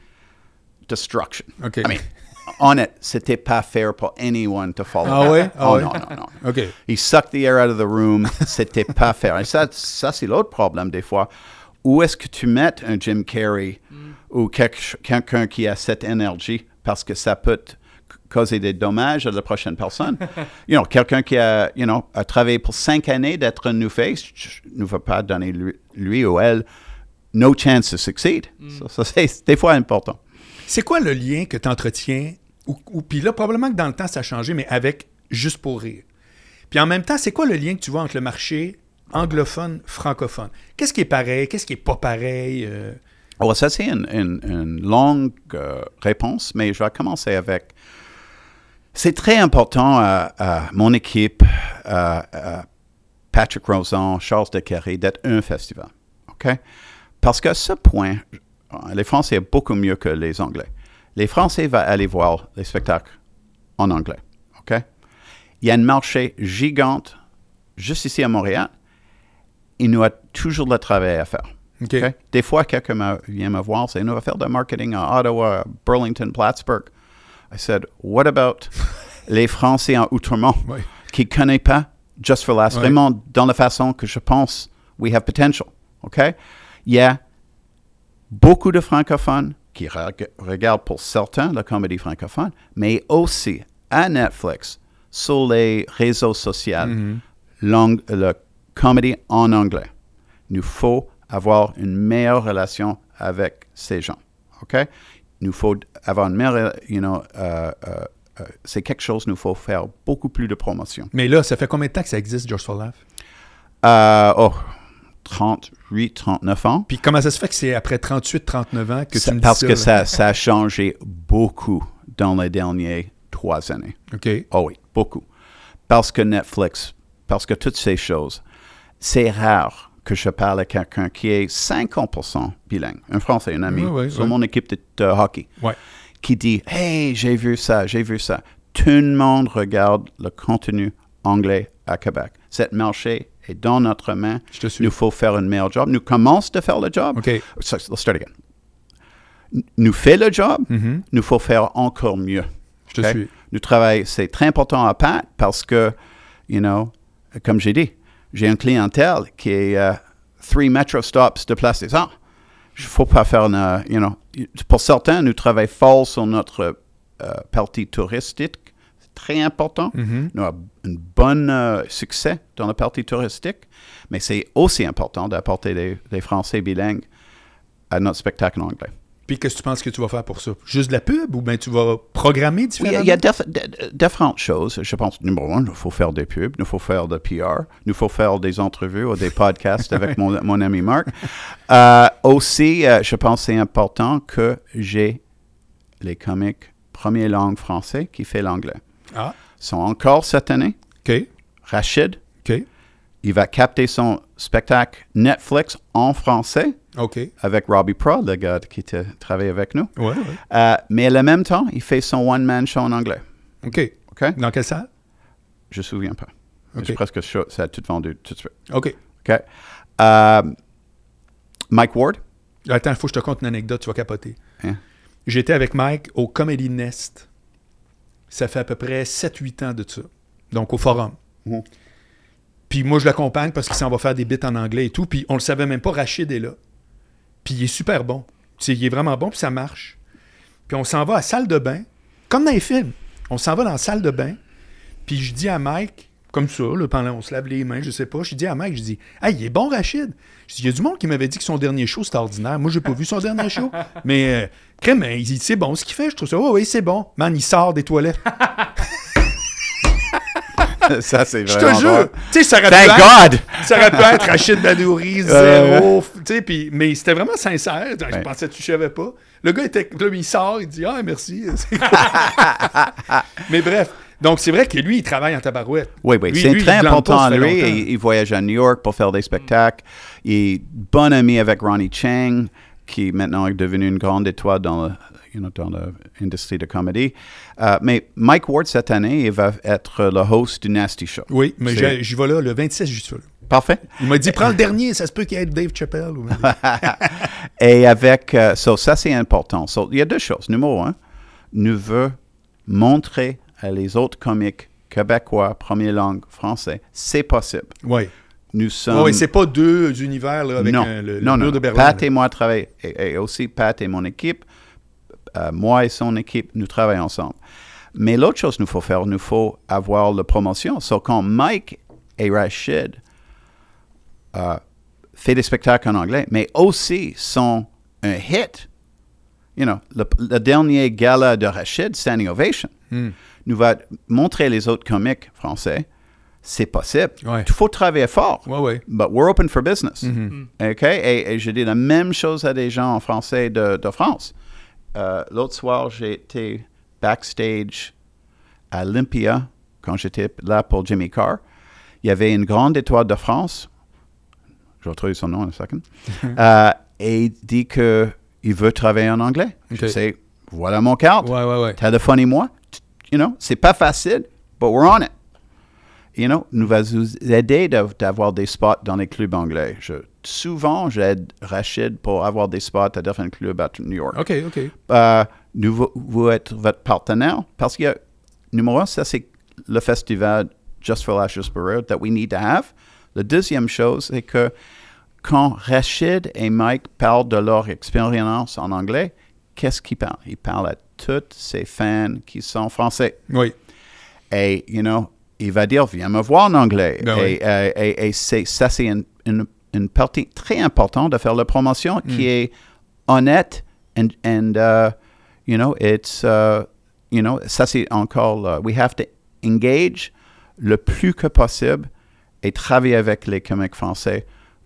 B: destruction.
A: OK.
B: I mean, honnête, c'était pas fair pour anyone to follow.
A: Ah ouais? Ah
B: oh
A: ouais?
B: non, non, non.
A: OK.
B: He sucked the air out of the room. C'était pas fair. Et ça, ça c'est l'autre problème des fois. Où est-ce que tu mets un Jim Carrey ou quelque ch- quelqu'un qui a cette énergie? Parce que ça peut causer des dommages à la prochaine personne. you know, quelqu'un qui a, you know, a travaillé pour cinq années d'être un new face, ne va pas donner lui, lui ou elle no chance to succeed. Ça, ça, c'est des fois important.
A: C'est quoi le lien que tu entretiens, ou, ou- puis là, probablement que dans le temps, ça a changé, mais avec Juste pour rire. Puis en même temps, c'est quoi le lien que tu vois entre le marché anglophone, francophone? Qu'est-ce qui est pareil? Qu'est-ce qui est pas pareil? euh?
B: Alors, ça, c'est une, une- une longue euh, réponse, mais je vais commencer avec. C'est très important à, à mon équipe, à, à Patrick Rosan, Charles Decarry, d'être un festival. OK? Parce qu'à ce point, les Français sont beaucoup mieux que les Anglais. Les Français vont aller voir les spectacles en anglais. OK? Il y a un marché gigante juste ici à Montréal. Il nous a toujours le travail à faire.
A: OK.
B: OK? Des fois, quelqu'un vient me voir, c'est, nous va faire de marketing à Ottawa, Burlington, Plattsburgh. I said, what about les Français en Outremont
A: Oui.
B: qui ne connaissent pas Just for
A: Ouais.
B: vraiment dans la façon que je pense we have potential. OK? Il y a beaucoup de francophones qui reg- regardent pour certains la comédie francophone, mais aussi à Netflix, sur les réseaux sociaux, langue- la comédie en anglais. Nous faut avoir une meilleure relation avec ces gens. OK? Nous faut avoir une meilleure, you know, euh, euh, euh, c'est quelque chose, nous faut faire beaucoup plus de promotion.
A: Mais là, ça fait combien de temps que ça existe, George for?
B: Euh, oh, 38, 39 ans.
A: Puis comment ça se fait que c'est après 38, 39 ans que
B: Ça-
A: tu me dis
B: parce
A: ça?
B: que ça, ça a changé beaucoup dans les dernières trois années.
A: OK.
B: Oh oui, beaucoup. Parce que Netflix, parce que toutes ces choses, c'est rare que je parle à quelqu'un qui est 50% bilingue, un Français, un ami, sur mon équipe de, de hockey, qui dit Hey, j'ai vu ça, j'ai vu ça. Tout le monde regarde le contenu anglais à Québec. Cet marché est dans notre main.
A: Je te suis.
B: Nous faut faire un meilleur job. Nous commençons à faire le job.
A: OK.
B: So, let's start again. Nous fait le job,
A: Mhm.
B: nous faut faire encore mieux.
A: Je te suis.
B: Nous travaillons, c'est très important à Pat parce que, you know, comme j'ai dit, j'ai une clientèle qui est euh, three metro stops de place des arts. Il ne faut pas faire, une, euh, you know, pour certains, nous travaillons fort sur notre euh, partie touristique. C'est très important.
A: Mhm.
B: Nous avons un bon euh, succès dans la partie touristique, mais c'est aussi important d'apporter des, des Français bilingues à notre spectacle en anglais.
A: Puis qu'est-ce que tu penses que tu vas faire pour ça? Juste de la pub ou bien tu vas programmer
B: Oui,
A: différemment?
B: il y a différentes choses. Je pense, numéro un, il faut faire des pubs, il faut faire de PR, il faut faire des entrevues ou des podcasts avec mon, mon ami Marc. Euh, aussi, euh, je pense que c'est important que j'ai les comiques première langue français qui fait l'anglais.
A: Ah,
B: sont encore cette année.
A: OK.
B: Rachid,
A: OK.
B: Il va capter son spectacle Netflix en français avec Robbie Prod, le gars qui travaille avec nous.
A: Ouais, ouais.
B: Euh, mais en même temps, il fait son one-man show en anglais.
A: OK.
B: OK?
A: Dans quelle salle?
B: Je me souviens pas.
A: OK.
B: J'ai presque chaud, ça a tout vendu tout de suite.
A: OK.
B: OK? Euh, Mike Ward.
A: Attends, il faut que je te conte une anecdote, tu vas capoter.
B: Hein?
A: J'étais avec Mike au Comedy Nest. Ça fait à peu près 7-8 ans de ça. Donc au forum.
B: Mhm.
A: Puis moi, je l'accompagne parce qu'il s'en va faire des bits en anglais et tout. Puis on le savait même pas, Rachid est là. Puis il est super bon. Tu sais, il est vraiment bon, puis ça marche. Puis on s'en va à la salle de bain, comme dans les films. On s'en va dans la salle de bain. Puis je dis à Mike, comme ça, là, pendant on se lave les mains, je sais pas, je dis à Mike, je dis Hey, il est bon, Rachid. Je dis, il y a du monde qui m'avait dit que son dernier show, c'était ordinaire. Moi, j'ai pas vu son dernier show. Mais, euh, crème, il dit, c'est bon ce qu'il fait. Je trouve ça, oh, oui, c'est bon. Man, il sort des toilettes.
B: ça, c'est
A: Je
B: vraiment
A: te jure. Tu sais, ça aurait pu
B: Thank
A: être-
B: God!
A: Ça aurait pu être Rachid Badouri, zéro. tu sais, mais c'était vraiment sincère. Je pensais que tu savais pas. Le gars était. Là, il sort, il dit Ah, merci. mais bref. Donc, c'est vrai que lui, il travaille en tabarouette.
B: Oui, oui, c'est très important lui. Il, il voyage à New York pour faire des spectacles. Il est bon ami avec Ronnie Chang, qui maintenant est devenu une grande étoile dans le- you know, dans l'industrie de comédie. Euh, mais Mike Ward, cette année, il va être le host du Nasty Show.
A: Oui, mais j'y vais là, le 26, j'y suis là.
B: Parfait.
A: Il m'a dit Prends le dernier, ça se peut qu'il y ait Dave Chappelle.
B: Et avec, euh, so, ça c'est important. So, il y a deux choses. Numéro un, nous veut montrer à les autres comiques québécois, première langue, français, c'est possible.
A: Oui.
B: Nous sommes...
A: Oui, c'est pas deux univers là, avec
B: non,
A: un- le, le
B: non,
A: mur
B: non.
A: de Berlin.
B: Pat
A: là.
B: et moi travaillons, et, et aussi Pat et mon équipe, euh, moi et son équipe, nous travaillons ensemble. Mais l'autre chose qu'il faut faire, il faut avoir la promotion. So, quand Mike et Rachid euh, fait des spectacles en anglais, mais aussi sont un hit, you know, le, le dernier gala de Rachid, Standing Ovation,
A: Hmm.
B: nous va montrer les autres comiques français, c'est possible.
A: Ouais.
B: Il faut travailler fort.
A: Ouais, ouais.
B: But we're open for business.
A: Mhm.
B: OK? Et, et je dis la même chose à des gens en français de, de France. Euh, L'autre soir, été backstage à Olympia quand j'étais là pour Jimmy Carr. Il y avait une grande étoile de France. Je vais retrouver son nom en un second. Euh, et il dit qu'il veut travailler en anglais.
A: OK.
B: Je sais, voilà mon carte.
A: Ouais, ouais, ouais.
B: Téléphonez-moi. You know, c'est pas facile, but we're on it. You know, nous va vous aider de- d'avoir des spots dans les clubs anglais. Je, souvent, j'aide Rachid pour avoir des spots à différents clubs à New York.
A: OK, OK.
B: Euh, nous vous, êtes votre partenaire parce que, numéro un, ça c'est le festival Just for for Rire that we need to have. La deuxième chose, c'est que quand Rachid et Mike parlent de leur expérience en anglais, qu'est-ce qu'ils parlent? Ils parlent à tous ces fans qui sont français.
A: Oui.
B: Et, you know, il va dire, viens me voir en anglais.
A: Ben
B: et
A: oui.
B: euh, et- et c'est, ça, c'est une, une- une partie très importante de faire la promotion
A: Mm.
B: qui est honnête and, and uh, you know, it's, uh, you know, ça, c'est encore, uh, we have to engage le plus que possible et travailler avec les comiques français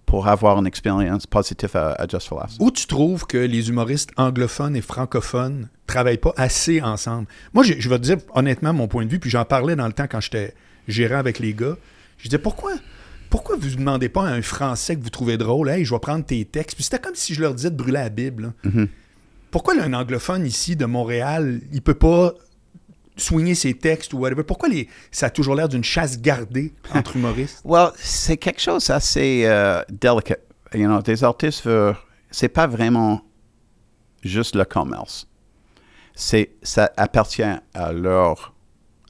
B: pour avoir une expérience positive à, à Just for Laughs.
A: Où tu trouves que les humoristes anglophones et francophones travaillent pas assez ensemble? Moi, je, je vais te dire honnêtement mon point de vue, puis j'en parlais dans le temps quand j'étais gérant avec les gars. Je disais, pourquoi, pourquoi vous ne demandez pas à un Français que vous trouvez drôle, hey, je vais prendre tes textes? Puis c'était comme si je leur disais de brûler la Bible. là.
B: Mhm.
A: Pourquoi là, un anglophone ici de Montréal, il peut pas soigner ses textes ou whatever? Pourquoi les, ça a toujours l'air d'une chasse gardée entre humoristes?
B: Well, c'est quelque chose assez euh, delicate. You know, des artistes, veulent- c'est pas vraiment juste le commerce. C'est, ça appartient à leur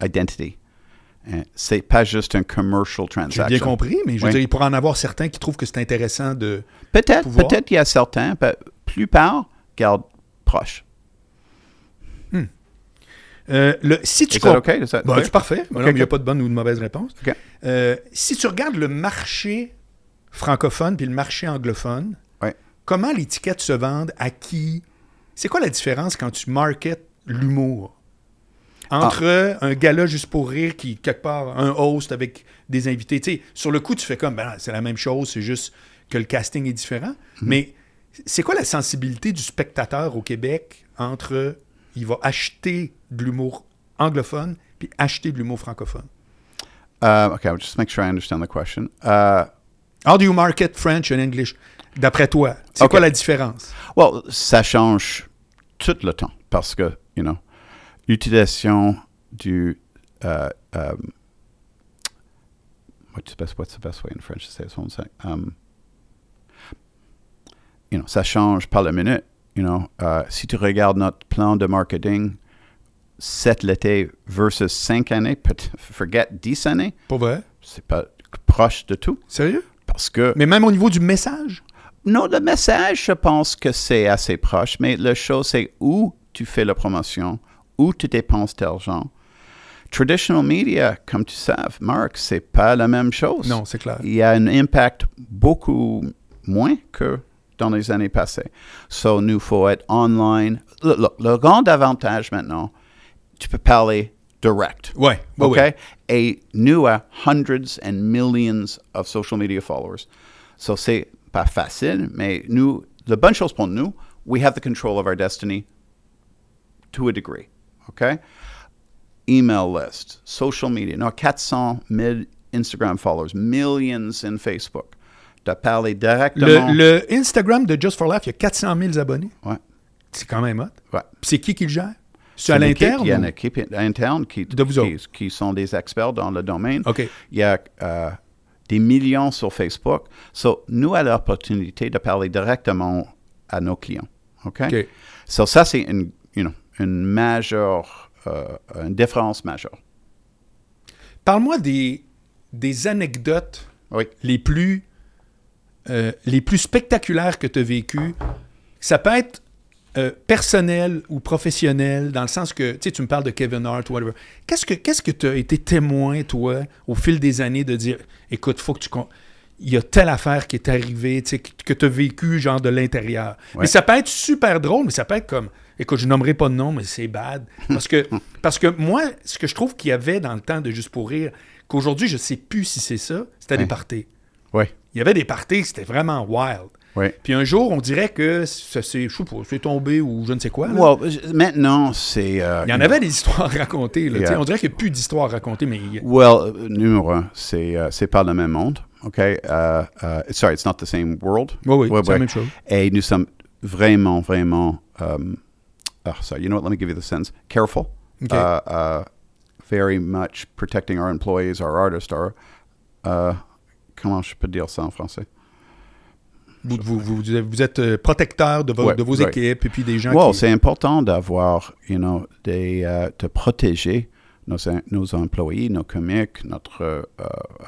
B: identité. Hein, C'est pas juste un commercial
A: J'ai
B: transaction.
A: bien compris, mais je veux dire, il pourrait en avoir certains qui trouvent que c'est intéressant de.
B: Peut-être, peut-être il y a certains, mais plupart gardent proche.
A: Euh, le, si tu
B: okay? That clear?
A: c'est parfait. Il n'y a pas de bonne ou de mauvaise réponse. Euh, si tu regardes le marché francophone puis le marché anglophone,
B: Ouais.
A: comment l'étiquette se vend à qui? C'est quoi la différence quand tu marketes l'humour? Entre
B: Ah.
A: un gala juste pour rire qui, quelque part, un host avec des invités. Tu sais, sur le coup, tu fais comme, ben, c'est la même chose, c'est juste que le casting est différent.
B: Mhm.
A: Mais c'est quoi la sensibilité du spectateur au Québec entre il va acheter de l'humour anglophone puis acheter de l'humour francophone?
B: Uh, okay, I'll just make sure I understand the question. Uh,
A: How do you market French and English? D'après toi, c'est quoi la différence?
B: Well, ça change tout le temps parce que, you know, l'utilisation du. Uh, um, what's, the best, what's the best way in French to say this one sec? Um, you know, ça change par la minute. You know, uh, si tu regardes notre plan de marketing, cet l'été versus cinq années, peut- forget dix années,
A: Pas vrai?
B: c'est pas proche de tout.
A: Sérieux?
B: Parce que
A: Mais même au niveau du message?
B: non, le message, je pense que c'est assez proche, mais la chose, c'est où tu fais la promotion, où tu dépenses d'argent. Traditional media, comme tu sais, Marc, c'est pas la même chose.
A: Non, c'est clair.
B: Il y a un impact beaucoup moins que dans les années passées. So, nous faut être online. Le, le- le grand avantage maintenant, tu peux parler direct.
A: Ouais, ouais,
B: okay?
A: ouais.
B: Et nous a hundreds and millions of social media followers. So c'est pas facile, mais nous, la bonne chose pour nous, we have the control of our destiny to a degree. Okay? Email list, social media. Nous, 400 000 Instagram followers, millions in Facebook. Parler directement.
A: Le, le Instagram de Just for Life, il y a 400 000 abonnés.
B: Ouais,
A: C'est quand même hot.
B: ouais.
A: C'est qui qui le gère? C'est à l'interne?
B: Il y a une équipe interne qui,
A: De vous
B: qui, qui sont des experts dans le domaine. Il y a euh, des millions sur Facebook. So, nous avons l'opportunité de parler directement à nos clients. OK? So, ça, c'est une, you know, une majeure, euh, une différence majeure.
A: Parle-moi des, des anecdotes
B: Oui.
A: les plus, euh, les plus spectaculaires que tu as vécues. Ça peut être euh, personnel ou professionnel, dans le sens que, tu sais, tu me parles de Kevin Hart, whatever. Qu'est-ce que qu'est-ce que tu as été témoin, toi, au fil des années, de dire, écoute, faut que tu... Il y a telle affaire qui est arrivée, tu sais, que, tu as vécu, genre, de l'intérieur.
B: Ouais.
A: Mais ça peut être super drôle, mais ça peut être comme... Écoute, je nommerai pas de nom, mais c'est bad. Parce que, parce que moi, ce que je trouve qu'il y avait dans le temps de Juste pour rire, qu'aujourd'hui, je sais plus si c'est ça, c'était des
B: Ouais.
A: parties.
B: Oui.
A: Il y avait des parties, c'était vraiment wild.
B: Oui.
A: Puis un jour, on dirait que c'est tombé ou je ne sais quoi. là.
B: Well, j- maintenant, c'est. euh,
A: il y en avait des histoires racontées. Là.
B: Yeah.
A: On dirait qu'il n'y a plus d'histoires racontées, mais
B: Well, numéro un, c'est euh, c'est pas le même monde, ok? Euh, euh, sorry, it's not the same world.
A: Oui, oui,
B: Ouais,
A: c'est la
B: ouais.
A: même chose.
B: Et nous sommes vraiment, vraiment. Um, oh, sorry, you know what? Let me give you the sense. Careful.
A: Ok.
B: Uh, uh, very much protecting our employees, our artists, our. Comment je peux dire ça en français?
A: Vous, vous, vous, vous êtes euh, protecteur de, vos-
B: Ouais,
A: de vos
B: ouais.
A: équipes et puis des gens
B: Well,
A: qui...
B: c'est important d'avoir, you know, des, euh, de protéger nos, nos employés, nos comiques, notre, euh,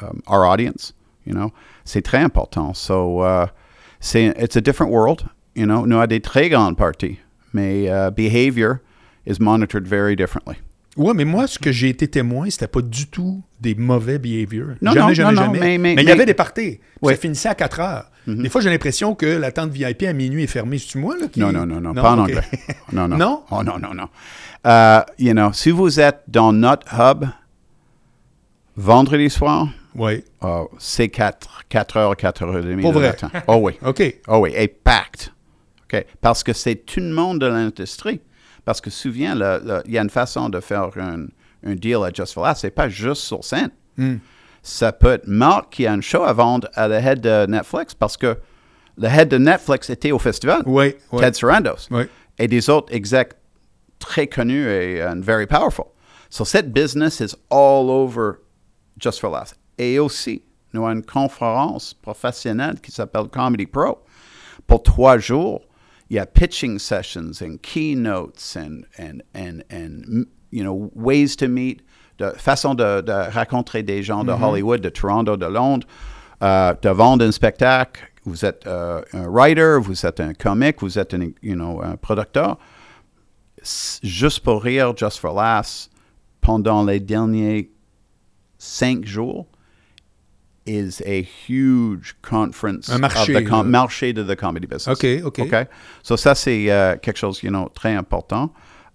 B: um, our audience, you know. C'est très important. So, uh, c'est, it's a different world, you know. Nous avons des très grandes parties, mais uh, behavior is monitored very differently.
A: Ouais, mais moi, ce que j'ai été témoin, c'était pas du tout des mauvais behaviors.
B: Non,
A: jamais,
B: non,
A: jamais,
B: non, non,
A: jamais.
B: mais- mais-
A: il y
B: mais-
A: avait des parties.
B: Ouais.
A: Ça finissait à 4 heures.
B: Mhm.
A: Des fois, j'ai l'impression que la tente VIP à minuit est fermée. C'est-tu moi, là? Qui...
B: Non, non, non, non, pas en anglais. Non, non.
A: Non?
B: Oh, non, non, non. Uh, you know, si vous êtes dans notre hub vendredi soir,
A: Oui.
B: Oh, c'est 4, 4 heures, 4 heures et demie
A: Pour vrai?
B: Oh oui.
A: OK.
B: Oh oui, et packed. OK. Parce que c'est tout le monde de l'industrie. Parce que souviens, il y a une façon de faire un, un deal à Just for Laughs. C'est pas juste sur scène.
A: Hmm.
B: Ça peut être Marc qui a une show à vendre à le head de Netflix parce que le head de Netflix était au festival.
A: Oui, oui.
B: Ted Sarandos.
A: Oui.
B: Et des autres execs très connus et and very powerful. So cette business is all over Just for Laughs. Et aussi, nous avons une conférence professionnelle qui s'appelle Comedy Pro. Pour trois jours, il y a pitching sessions and keynotes and, and, and, and you know, ways to meet, de façon de, de rencontrer des gens de Hollywood, de Toronto, de Londres, euh, de vendre un spectacle. Vous êtes euh, un writer, vous êtes un comique, vous êtes un, you know, un producteur. Juste pour rire, Just for Laughs, pendant les derniers cinq jours, is a huge conference
A: Un marché,
B: of the com-
A: là.
B: marché de the comedy business.
A: OK, OK.
B: OK? So ça, c'est euh, quelque chose, you know, très important.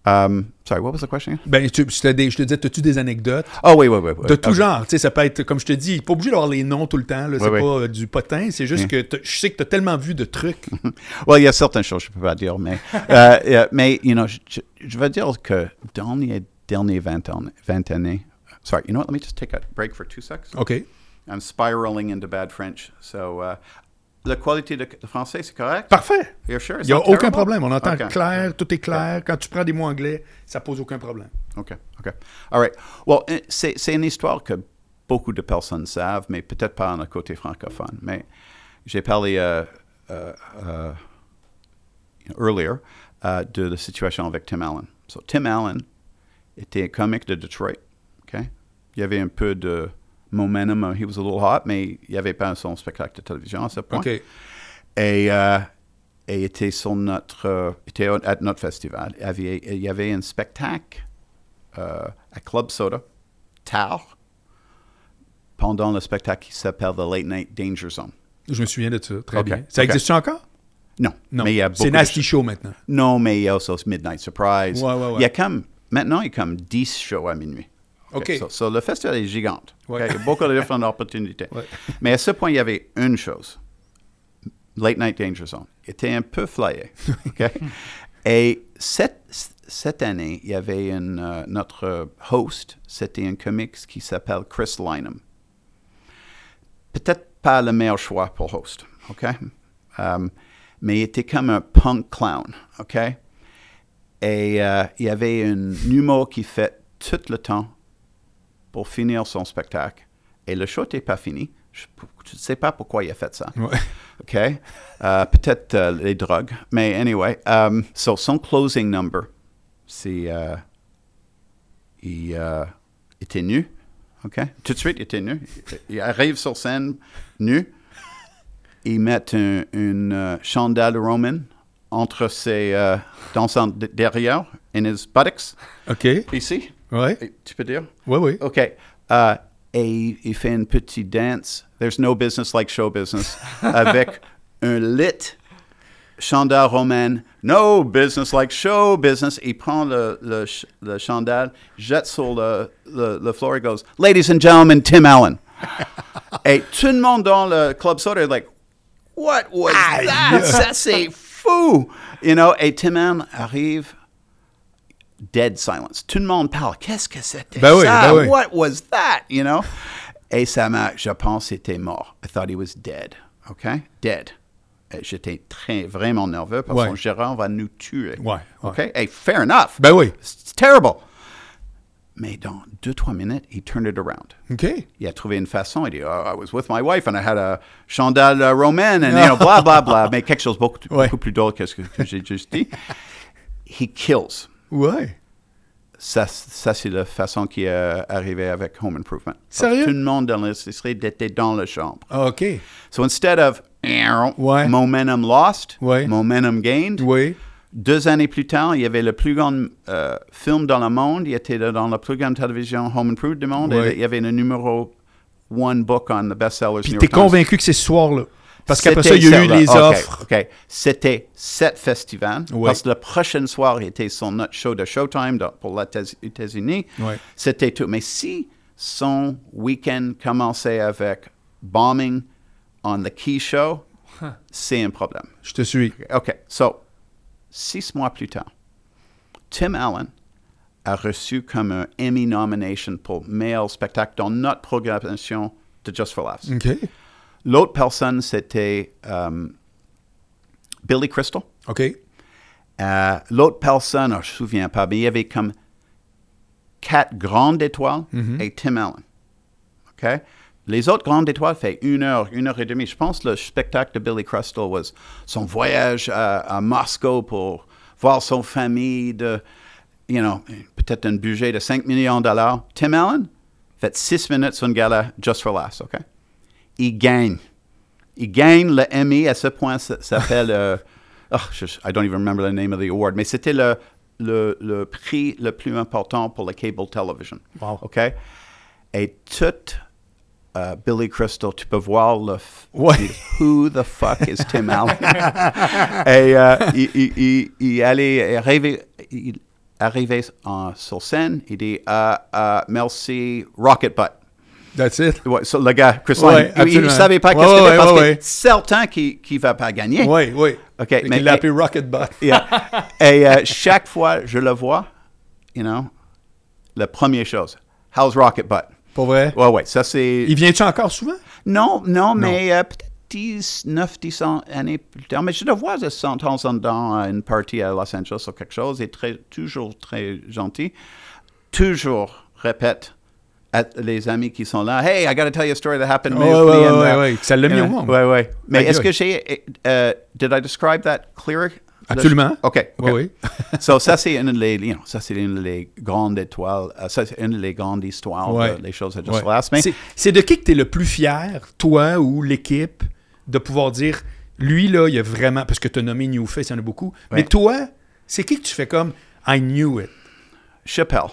B: Um, sorry, what was the question?
A: Ben, tu, je, te, dis- je te disais, as-tu des anecdotes?
B: Oh, oui, oui, oui. oui.
A: De tout genre. Tu sais, ça peut être, comme je te dis, pas obligé d'avoir les noms tout le temps. là. C'est
B: Oui,
A: pas euh, du potin. C'est juste que je sais que tu as tellement vu de trucs.
B: Well, il y a certaines choses que je ne peux pas dire, mais, euh, euh, mais you know, je, veux dire que dans les dernières 20, ans, 20 années, sorry, you know what, let me just take a break for two seconds.
A: OK.
B: I'm spiraling into bad French. So, uh, la qualité de, français, c'est correct?
A: Parfait.
B: You're sure?
A: Il n'y a aucun
B: terrible?
A: problème. On entend
B: Okay.
A: clair, tout est clair. Quand tu prends des mots anglais, ça pose aucun problème.
B: OK, OK. All right. Well, euh, c'est une histoire que beaucoup de personnes savent, mais peut-être pas en côté francophone. Mais j'ai parlé euh, euh, euh, earlier euh, de la situation avec Tim Allen. So, Tim Allen était un comique de Detroit. OK? Il y avait un peu de momentum. uh, He was a little hot, mais il n'y avait pas son spectacle de télévision à ce point. Et, euh, et était sur notre, euh, était à notre festival. Il y avait, il y avait un spectacle euh, à Club Soda, tard, pendant le spectacle qui s'appelle The Late Night Danger Zone.
A: Je me souviens de ça. Très bien. Ça existe encore?
B: Non,
A: Non.
B: mais il y a beaucoup
A: C'est Nasty Show maintenant.
B: Non, mais il y a aussi Midnight Surprise.
A: Ouais, ouais, ouais.
B: Il y a comme maintenant, il y a comme 10 shows à minuit.
A: OK.
B: So, so le festival est gigant.
A: Ouais.
B: OK? Il y a beaucoup de différentes opportunités.
A: Ouais.
B: Mais à ce point, il y avait une chose. Late Night Danger Zone. Il était un peu flyé. Et cette, cette année, il y avait une, euh, notre host, c'était un comique qui s'appelle Chris Lynham. Peut-être pas le meilleur choix pour host, OK? Um, mais il était comme un punk clown, OK? Et euh, il y avait un humour qui fait tout le temps pour finir son spectacle. Et le show n'était pas fini. Je ne sais pas pourquoi il a fait ça.
A: Ouais.
B: OK? Euh, Peut-être euh, les drogues. Mais anyway, um, so son closing number, c'est. euh, il euh, était nu. OK? Tout de suite, il était nu. Il arrive sur scène nu. Il met un, une chandelle roman entre ses. dans son derrière, in his buttocks.
A: OK.
B: Ici.
A: Ouais.
B: Tu peux dire?
A: Oui, oui.
B: OK. Euh, et il fait une petite dance. There's no business like show business. avec un lit chandelle romaine. No business like show business. Il prend le, le, le chandelle, jette sur le, le, le floor et goes, Ladies and gentlemen, Tim Allen. et tout le monde dans le club soda est like, What was that? Ça, c'est fou. You know, et Tim Allen arrive dead silence. Tout le monde parle. Qu'est-ce que c'était
A: Ben oui, ben oui.
B: What was that? You know? Et ça m'a, je pense, était mort. I thought he was dead. OK? Dead. J'étais très, vraiment nerveux parce
A: Ouais.
B: que Gérard va nous tuer.
A: Ouais, ouais.
B: OK? Et fair enough.
A: Ben oui.
B: It's terrible. Mais dans deux, trois minutes, he turned it around.
A: OK.
B: Il a trouvé une façon. Il dit, oh, I was with my wife and I had a chandelle uh, romaine and, you know, blah, blah, blah. Mais quelque chose beaucoup, beaucoup plus drôle que ce que j'ai juste dit. He kills.
A: Ouais.
B: Ça, ça c'est la façon qui est arrivée avec Home Improvement.
A: Sérieux?
B: Tout le monde dans l'industrie était dans la chambre.
A: OK.
B: So instead of
A: Ouais.
B: momentum lost,
A: Ouais.
B: momentum gained,
A: Oui.
B: deux années plus tard, il y avait le plus grand euh, film dans le monde. Il était dans la plus grande télévision Home Improvement du monde.
A: Ouais.
B: Et il y avait le numéro one book on the bestsellers.
A: Puis t'es convaincu que c'est ce soir-là. Parce qu'après ça, il y a eu les offres.
B: OK. C'était sept festivals. Parce que le prochain soir était son notre show de Showtime pour les États- États-Unis. C'était tout. Mais si son week-end commençait avec bombing on the Key Show, c'est un problème.
A: Je te suis.
B: OK. So, six mois plus tard, Tim Allen a reçu comme un Emmy nomination pour meilleur spectacle dans notre programmation de Just for Laughs.
A: OK.
B: L'autre personne, c'était euh, Billy Crystal.
A: OK.
B: Euh, L'autre personne, oh, je ne me souviens pas, mais il y avait comme quatre grandes étoiles et Tim Allen. OK? Les autres grandes étoiles fait une heure, une heure et demie. Je pense que le spectacle de Billy Crystal was son voyage à, à Moscou pour voir son famille de, you know, peut-être un budget de 5 millions de dollars. Tim Allen fait 6 minutes sur une gala Just for Laughs, OK? Il gagne. Il gagne le Emmy, à ce point, ça s'appelle... euh, oh, je- I don't even remember the name of the award, mais c'était le, le, le prix le plus important pour la cable television.
A: Wow.
B: OK? Et tout euh, Billy Crystal, tu peux voir le...
A: Ouais.
B: Who the fuck is Tim Allen? Et euh, il, il, il, il allait il arrivait en, sur scène, il dit euh, merci Rocket Butt.
A: That's it.
B: Ouais, so le gars, Chris
A: Ouais,
B: il- il ne savait pas qu'est-ce que
A: ouais,
B: c'était parce que certain qu'il ne va pas gagner.
A: Oui, oui.
B: OK,
A: Fait
B: mais-
A: qu'il l'a appelé Rocket.
B: Yeah. Et euh, chaque fois je le vois, you know, la première chose, how's Rocket Butt?
A: Pour vrai?
B: Ouais, ouais, ça c'est...
A: Il vient-tu encore souvent?
B: Non, non, mais euh, peut-être 10, 9, 10 ans- années plus tard. Mais je le vois de temps en temps à une partie à Los Angeles ou quelque chose. Il est très, toujours très gentil. Toujours répète les amis qui sont là, Hey, I got to tell you a story that happened.
A: Ouais,
B: uh,
A: ouais, ça l'a mis au monde.
B: Ouais, ouais. Mais est-ce que j'ai... euh, did I describe that clear?
A: Absolument.
B: OK.
A: Oui,
B: ok.
A: oui.
B: so, ça, c'est une des, you know, grandes étoiles. euh, ça, c'est une des grandes histoires
A: Ouais.
B: de- des choses à Just
A: Ouais.
B: Laughs. Mais
A: C'est- de qui que tu es le plus fier, toi ou l'équipe, de pouvoir dire, lui, là, il y a vraiment, parce que tu as nommé New Face, il y en a beaucoup, mais toi, c'est qui que tu fais comme I knew it?
B: Chappelle.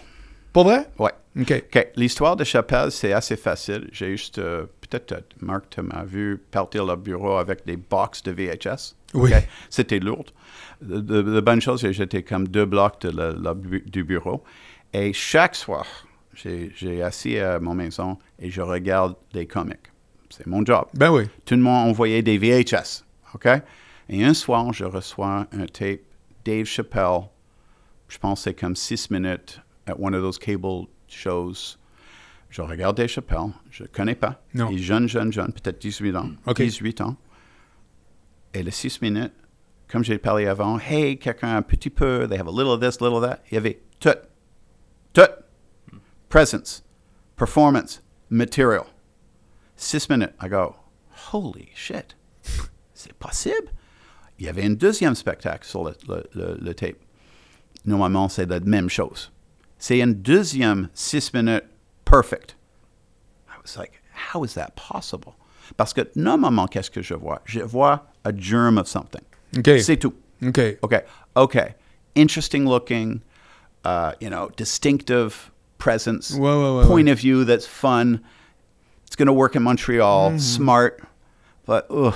A: Pas vrai?
B: Ouais.
A: OK.
B: OK. L'histoire de Chappelle, c'est assez facile. J'ai juste, euh, peut-être, euh, Marc, tu m'as vu partir le bureau avec des box de VHS.
A: Oui.
B: C'était lourd. De, de, de bonnes choses, j'étais comme deux blocs de la- la du bureau. Et chaque soir, j'ai j'ai assis à mon maison et je regarde des comics. C'est mon job.
A: Ben oui.
B: Tout le monde envoyait des VHS. OK? Et un soir, je reçois un tape Dave Chappelle. Je pense que c'est comme six minutes at one of those cable shows. Je regarde Dave Chappelle. Je ne connais pas.
A: Non.
B: Il est jeune, jeune, jeune, peut-être 18 ans.
A: OK.
B: 18 ans. Et les six minutes, comme j'ai parlé avant, hey, quelqu'un un petit peu, they have a little of this, little of that. Il y avait tout. Tout. Presence, performance, material. Six minutes. I go, holy shit. C'est possible? Il y avait un deuxième spectacle sur le, le- le- le tape. Normalement, c'est la même chose. C'est un deuxième six minutes perfect. I was like, how is that possible? Parce que normalement, qu'est-ce que je vois? Je vois a germ of something.
A: OK.
B: C'est tout.
A: OK.
B: Okay. Okay. Interesting looking, uh, you know, distinctive presence,
A: Ouais, ouais, ouais,
B: point of view that's fun. It's going to work in Montreal,
A: Mm-hmm.
B: smart, but ugh,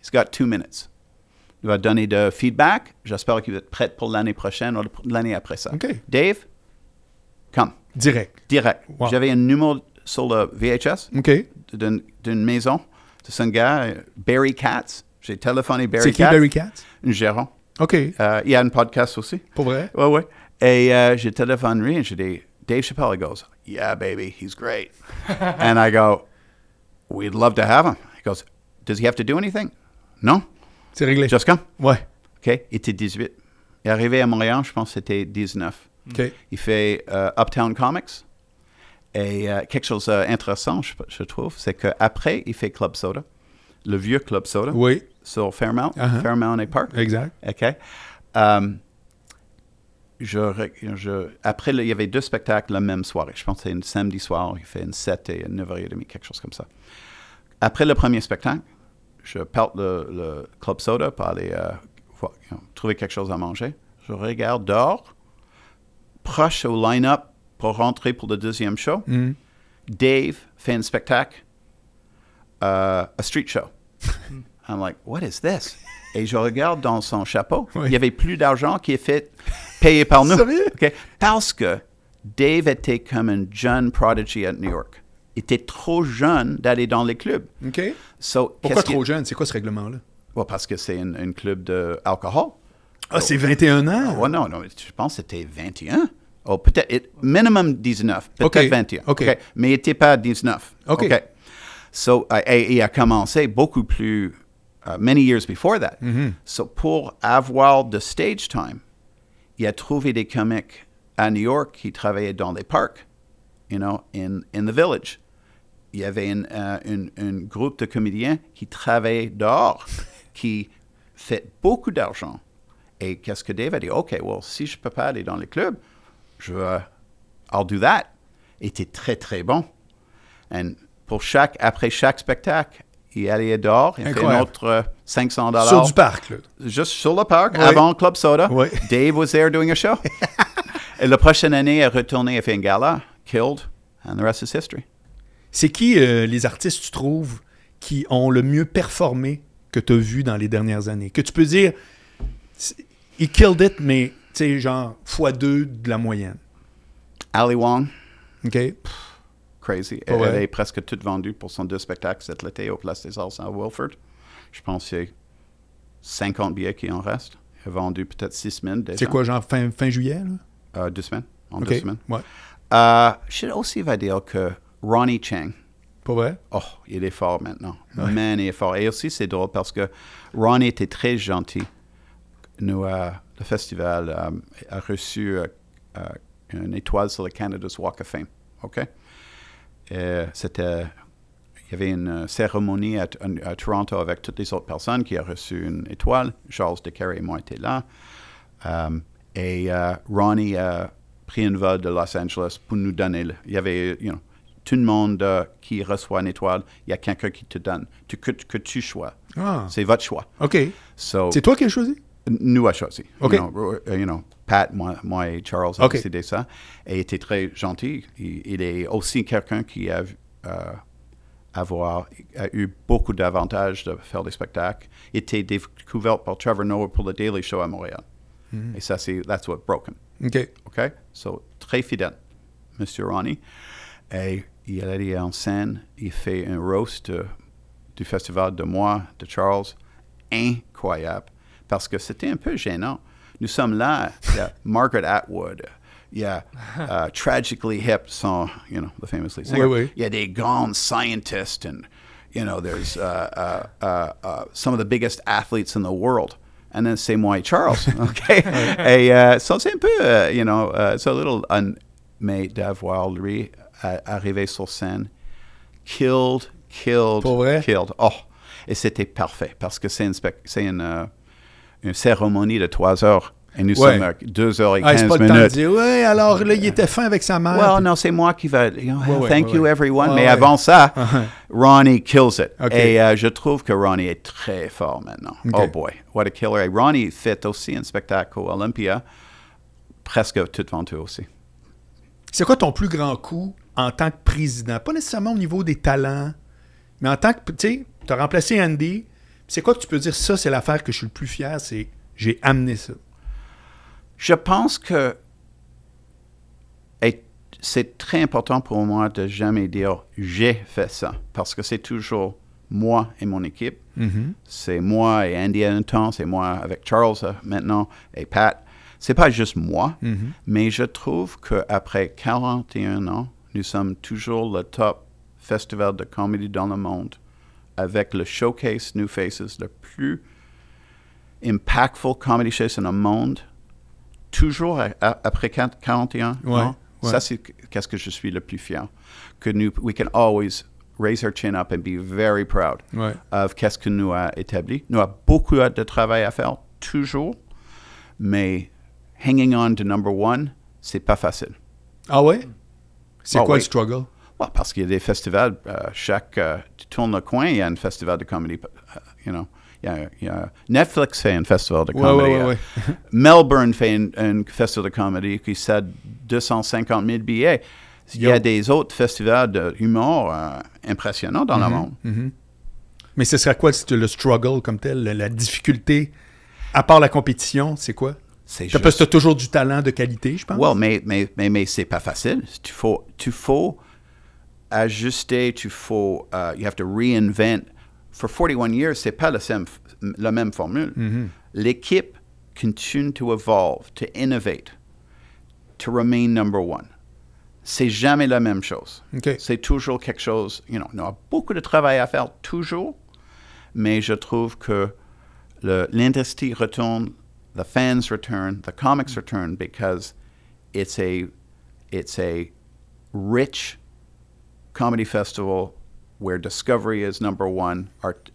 B: he's got two minutes. Il va donner de feedback. J'espère qu'il va être prêt pour l'année prochaine ou l'année après ça.
A: OK.
B: Dave,
A: Direct.
B: direct.
A: Wow.
B: J'avais un numéro sur le VHS d'une maison de ce gars, Barry Katz. J'ai téléphoné Barry
A: C'est qui
B: Katz,
A: Barry Katz?
B: un gérant.
A: OK.
B: Euh, il y a un podcast aussi.
A: Pour vrai?
B: Ouais, ouais. Et euh, je téléphone lui et je dis, Dave Chappelle, he goes, yeah, baby, he's great. and I go, we'd love to have him. He goes, does he have to do anything? No,
A: C'est réglé.
B: just come.
A: Ouais.
B: OK, il était 18. Il est arrivé à Montréal, je pense que c'était 19.
A: OK.
B: Il fait euh, Uptown Comics. Et euh, quelque chose d'intéressant, je, je trouve, c'est qu'après, il fait Club Soda, le vieux Club Soda,
A: Oui.
B: sur Fairmount,
A: Uh-huh.
B: Fairmount et Park.
A: Exact.
B: OK. Um, je, re- je- après, il y avait deux spectacles la même soirée. Je pense que c'est un samedi soir. Il fait une 7 et une 9h30, quelque chose comme ça. Après le premier spectacle, je parte le, le Club Soda pour aller euh, voir- trouver quelque chose à manger. Je regarde dehors, proche au line-up pour rentrer pour le deuxième show.
A: Mhm.
B: Dave fait un spectacle, euh, a street show. I'm like, what is this? Et je regarde dans son chapeau,
A: Oui.
B: il y avait plus d'argent qui est fait payer par nous. Parce que Dave était comme un jeune prodigy à New York. Il était trop jeune d'aller dans les clubs.
A: OK.
B: So,
A: Pourquoi trop jeune? C'est quoi ce règlement-là?
B: Well, parce que c'est un, un club d'alcool.
A: Ah, c'est 21 ans?
B: Oh non, non, je pense que c'était 21. Oh, peut-être, minimum 19, peut-être
A: OK,
B: 21.
A: OK.
B: Mais il n'était pas 19.
A: OK.
B: So, uh, et il a commencé beaucoup plus, uh, many years before that.
A: Mm-hmm.
B: So, pour avoir de stage time, il a trouvé des comiques à New York qui travaillaient dans les parcs, you know, in, in the village. Il y avait un, un groupe de comédiens qui travaillaient dehors, qui fait beaucoup d'argent. Et qu'est-ce que Dave a dit? OK, well, si je ne peux pas aller dans les clubs, je vais, I'll do that. Il était très, très bon. Et pour chaque, après chaque spectacle, il allait dehors, il fait un
A: Incroyable.
B: autre euh, 500 dollars.
A: Sur du parc, là.
B: Juste sur le parc,
A: Oui.
B: avant Club Soda.
A: Oui.
B: Dave was there doing a show. Et la prochaine année, il est retourné, il a fait un gala, killed, and the rest is history.
A: C'est qui euh, les artistes, tu trouves, qui ont le mieux performé que tu as vu dans les dernières années? Que tu peux dire, il killed it, mais, tu sais, genre, x2 de la moyenne.
B: Ali Wong,
A: OK?
B: crazy.
A: Vrai.
B: Elle est presque toute vendue pour son deux spectacles cet été au Place des Arts à Wilford. Je pense qu'il y a 50 billets qui en restent. Il a vendu peut-être 6 000 déjà.
A: C'est quoi, genre, fin, fin juillet, là?
B: Euh, deux semaines. En deux semaines.
A: Ouais.
B: Euh, je aussi va dire que Ronnie Chang,
A: Pas vrai?
B: Oh, il est fort maintenant. Man, il est fort. Et aussi, c'est drôle parce que Ronnie était très gentil. Nous, le festival euh, a reçu euh, euh, une étoile sur le Canada's Walk of Fame. OK? C'était. Il y avait une cérémonie à, à Toronto avec toutes les autres personnes qui ont reçu une étoile. Charles DeCarry et moi étaient là. Um, et Ronnie a pris un vol de Los Angeles pour nous donner. le- il y avait, you know, tout le monde qui reçoit une étoile, il y a quelqu'un qui te donne, tu, que, que tu choisis.
A: Ah,
B: C'est votre choix.
A: OK.
B: So,
A: C'est toi qui as choisi?
B: Nous a choisi. You, know, ro- you know, Pat, moi, moi et Charles ont
A: OK.
B: décidé ça. Et il était très gentil. Il, il est aussi quelqu'un qui a, euh, avoir a eu beaucoup d'avantages de faire des spectacles, était découvert par Trevor Noah pour le Daily Show à Montréal. Et ça, c'est that's what broken.
A: OK.
B: OK? So, très fidèle, Monsieur Ronnie. Et il allait en scène, il fait un roast de- du festival de moi, de Charles, incroyable, parce que c'était un peu gênant. Nous sommes là, il y a Margaret Atwood, il y a uh, Tragically Hip, son, you know, the famous lead singer.
A: Oui, oui.
B: Il y a des grands scientists and, you know, there's uh, uh, uh, uh, some of the biggest athletes in the world. And then c'est moi et Charles, OK? et euh, ça, c'est un peu, euh, you know, uh, it's a little, un, mais d'avoir lui euh, arrivé sur scène, killed, killed,
A: Pour vrai?
B: killed. Oh, et c'était parfait parce que c'est une, spec- c'est une, euh, une cérémonie de trois heures et nous
A: Ouais.
B: sommes à deux heures et
A: Ah,
B: quinze
A: c'est pas le temps de
B: minutes.
A: dire, ouais, alors là, il était fin avec sa mère.
B: Well,
A: puis-
B: non, c'est moi qui va. you know,
A: Ouais, ouais,
B: thank you, everyone. Mais avant ça, Ronnie kills it. Et euh, je trouve que Ronnie est très fort maintenant. Oh boy, what a killer. Et Ronnie fait aussi un spectacle au Olympia, presque tout vendu aussi.
A: C'est quoi ton plus grand coup en tant que président? Pas nécessairement au niveau des talents, mais en tant que, tu sais, tu as remplacé Andy. C'est quoi que tu peux dire, ça, c'est l'affaire que je suis le plus fier, c'est j'ai amené ça.
B: Je pense que c'est très important pour moi de jamais dire j'ai fait ça, parce que c'est toujours moi et mon équipe. C'est moi et Andy à un temps, c'est moi avec Charles euh, maintenant et Pat. C'est pas juste moi, mais je trouve qu'après 41 ans, nous sommes toujours le top festival de comédie dans le monde avec le showcase New Faces, le plus impactful comedy show dans le monde, toujours a- a- après 40 41
A: Ouais,
B: ans.
A: ouais.
B: Ça, c'est qu'est-ce que je suis le plus fier. Que nous, we can always raise our chin up and be very proud
A: Ouais.
B: of qu'est-ce que nous a établi. Nous avons beaucoup de travail à faire, toujours, mais hanging on to number one, c'est pas facile.
A: Ah ouais? C'est
B: Ah
A: quoi
B: oui.
A: le struggle?
B: Ouais, parce qu'il y a des festivals, euh, chaque, euh, tu tournes le coin, il y a un festival de comédie, euh, you know. Il y a, il y a- Netflix fait un festival de comédie.
A: ouais, ouais,
B: euh,
A: ouais.
B: Melbourne fait un, festival de comédie qui cède 250 000 billets. Il y a
A: Yo.
B: des autres festivals d'humour euh, impressionnants dans le monde.
A: Mais ce serait quoi le le struggle comme tel, la, difficulté, à part la compétition, c'est quoi?
B: C'est
A: parce que t'as toujours du talent de qualité, je pense?
B: Well, mais, mais, mais, mais c'est pas facile. Tu faut, tu faut ajuster, tu faut, uh, you have to reinvent. For 41 years, c'est pas la, sem- la même formule. L'équipe continue to evolve, to innovate, to remain number one. C'est jamais la même chose.
A: OK.
B: C'est toujours quelque chose, you know, on a beaucoup de travail à faire, toujours, mais je trouve que le- l'industrie retourne, the fans return, the comics return because it's a, it's a rich comedy festival where discovery is number one, art,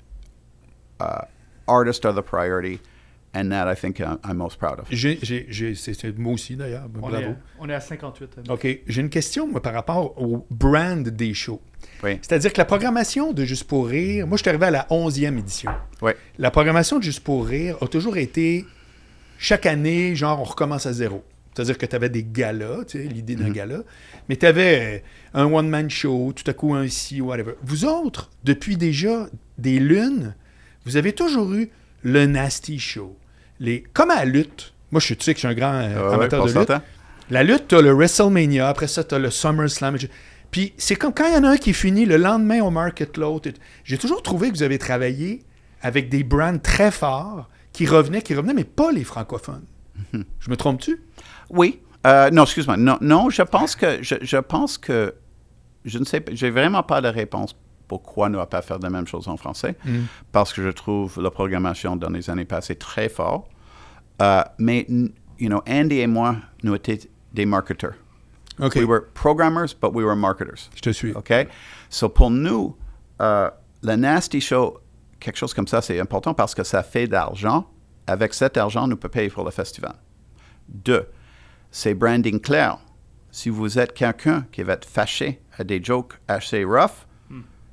B: uh, artists are the priority, and that I think I'm, I'm most proud of.
A: C'est, moi aussi d'ailleurs,
C: On
A: bravo.
C: est, on est à 58. euh,
A: OK. J'ai une question moi, par rapport au brand des shows.
B: Oui,
A: C'est-à-dire que la programmation de Juste pour rire, moi je suis arrivé à la 11e édition.
B: oui,
A: La programmation de Juste pour rire a toujours été, chaque année, genre on recommence à zéro. C'est-à-dire que tu avais des galas, tu sais, l'idée d'un gala, mais tu avais un one-man show, tout à coup un ci, whatever. Vous autres, depuis déjà des lunes, vous avez toujours eu le Nasty Show. Les, comme à la lutte, moi je suis, tu sais que je suis un grand euh,
B: ouais,
A: amateur de lutte. La lutte, t'as le WrestleMania, après ça, t'as le SummerSlam. Puis c'est comme quand il y en a un qui finit le lendemain au Market l'autre. J'ai toujours trouvé que vous avez travaillé avec des brands très forts qui revenaient, qui revenaient, mais pas les francophones. Je me trompe-tu?
B: Oui. Euh, non, excuse-moi. Non, non, je pense que je, je pense que je ne sais pas. J'ai vraiment pas de réponse pourquoi ne pas faire la même chose en français. Parce que je trouve la programmation dans les années passées très fort. Euh, mais, you know, Andy et moi, nous étions des marketeurs.
A: OK.
B: We were programmers, but we were marketers.
A: Je te suis.
B: OK? So pour nous, euh, le Nasty Show, quelque chose comme ça, c'est important parce que ça fait d'argent. Avec cet argent, nous pouvons payer pour le festival. Deux, c'est branding clair. Si vous êtes quelqu'un qui va être fâché à des jokes assez rough,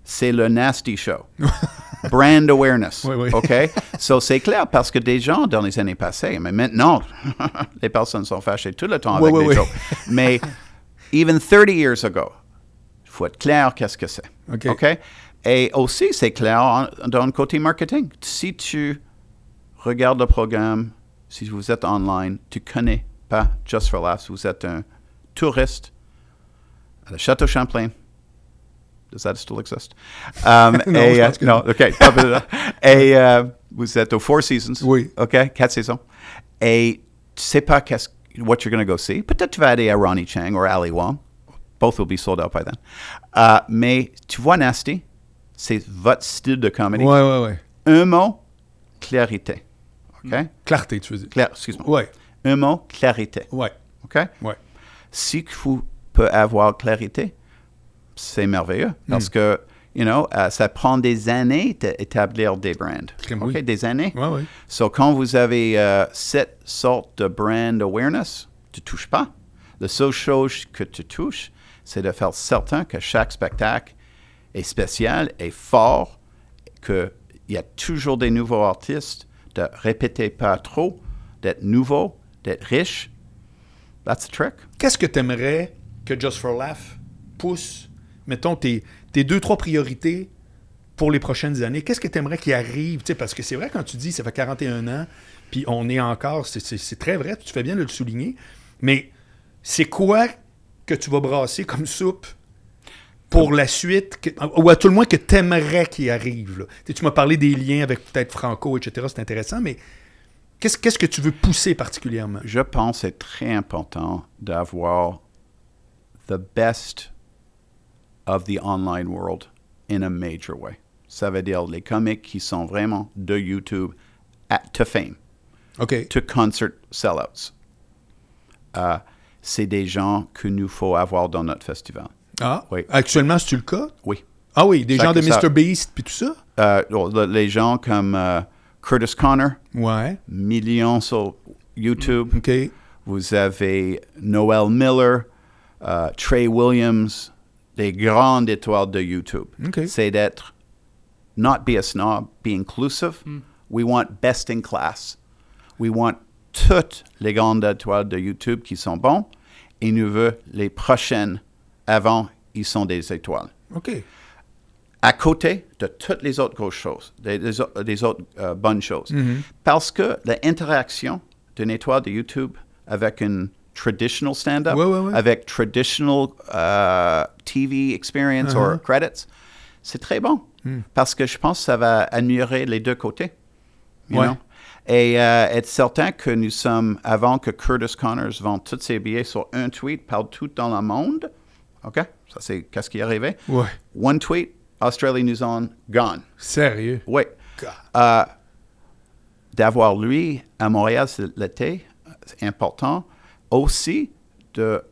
B: c'est le Nasty Show. Brand awareness.
A: Oui, oui.
B: OK? So c'est clair parce que des gens dans les années passées, mais maintenant, les personnes sont fâchées tout le temps
A: Oui,
B: avec des jokes. Mais even 30 years ago, il faut être clair qu'est-ce que c'est.
A: OK.
B: Et aussi, c'est clair en- dans le côté marketing. Si tu regardes le programme, si vous êtes online, tu connais pas Just for Laughs, vous êtes un touriste à la Château Champlain. Does that still exist? Um,
A: Non,
B: et, euh, non, OK. et euh, vous êtes aux Four Seasons.
A: Oui.
B: OK, quatre saisons. Et tu sais pas qu'est-ce, what you're going to go see? Peut-être tu vas aller à Ronnie Chang ou Ali Wong. Both will be sold out by then. Uh, mais tu vois Nasty, c'est votre style de comédie.
A: Ouais, ouais, ouais.
B: Un mot, clarité. OK?
A: Clarté, tu veux dire.
B: Clair, excuse-moi.
A: Ouais,
B: Un mot, clarité.
A: ouais,
B: OK?
A: ouais.
B: Si vous pouvez avoir clarité, c'est merveilleux. Parce que, you know, euh, ça prend des années d'établir des brands. OK?
A: oui.
B: Des années.
A: Ouais, ouais.
B: So, quand vous avez euh, cette sorte de brand awareness, tu ne touches pas. La seule chose que tu touches, c'est de faire certain que chaque spectacle est spécial, est fort, qu'il y a toujours des nouveaux artistes, de répéter pas trop, d'être nouveau, d'être riche. That's the trick.
A: Qu'est-ce que tu aimerais que Just for Laugh pousse, mettons, tes, tes deux, trois priorités pour les prochaines années? Qu'est-ce que tu aimerais qu'il arrive? Tu sais, parce que c'est vrai, quand tu dis ça fait 41 ans, puis on est encore, c'est- très vrai, tu fais bien de le souligner, mais c'est quoi que tu vas brasser comme soupe pour la suite, ou à tout le moins que tu aimerais qu'il arrive? là? Tu m'as parlé des liens avec peut-être Franco, etc., c'est intéressant, mais qu'est-ce qu'est-ce que tu veux pousser particulièrement?
B: Je pense que c'est très important d'avoir the best of the online world in a major way. Ça veut dire les comiques qui sont vraiment de YouTube to fame,
A: OK.
B: to concert sellouts. Euh, c'est des gens que nous faut avoir dans notre festival.
A: Ah,
B: Oui.
A: actuellement, c'est-tu le cas?
B: Oui.
A: Ah oui, des
B: Ça
A: gens de
B: ça-
A: Mr. Beast puis tout ça?
B: Euh, les gens comme euh, Curtis Connor,
A: Ouais.
B: millions sur YouTube.
A: OK.
B: Vous avez Noel Miller, euh, Trey Williams, des grandes étoiles de YouTube. C'est d'être, not be a snob, be inclusive. We want best in class. We want toutes les grandes étoiles de YouTube qui sont bons et nous veut les prochaines avant, ils sont des étoiles.
A: OK.
B: À côté de toutes les autres grosses choses, des, des au- des autres euh, bonnes choses.
A: Mm-hmm.
B: Parce que l'interaction d'une étoile de YouTube avec une traditional stand-up,
A: Ouais, ouais, ouais.
B: avec traditional euh, TV experience
A: Uh-huh.
B: or credits, c'est très bon.
A: Hmm.
B: Parce que je pense que ça va admirer les deux côtés. you know? Et euh, être certain que nous sommes, avant que Curtis Connors vende tous ses billets sur un tweet partout dans le monde, OK? Ça, c'est qu'est-ce qui est arrivé? One tweet, Australie, New Zealand, gone.
A: Sérieux?
B: Oui. Euh, D'avoir lui à Montréal l'été, c'est important. Aussi, de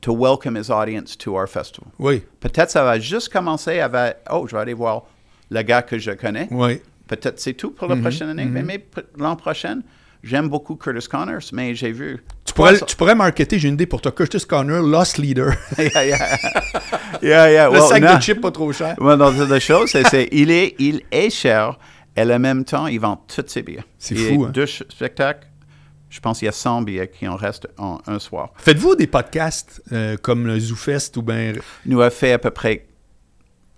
B: to welcome his audience to our festival.
A: Oui.
B: Peut-être ça va juste commencer avec, oh, je vais aller voir le gars que je connais.
A: Oui.
B: Peut-être c'est tout pour la prochaine année. Mais, mais pr- l'an prochain, j'aime beaucoup Curtis Connors, mais j'ai vu.
A: Tu pourrais, tu pourrais marketer, j'ai une idée pour toi, Curtis Connor, Lost Leader.
B: yeah, yeah. yeah, yeah.
A: Le
B: Well,
A: sac
B: non.
A: de chips pas trop cher.
B: Well, non, c'est la chose, c'est, il, est, il est cher et en même temps, il vend tous ses billets.
A: C'est
B: Il
A: fou,
B: y a
A: hein?
B: Deux spectacles, je pense qu'il y a 100 billets qui en restent en un soir.
A: Faites-vous des podcasts euh, comme le ZooFest ou bien.
B: Nous avons fait à peu près,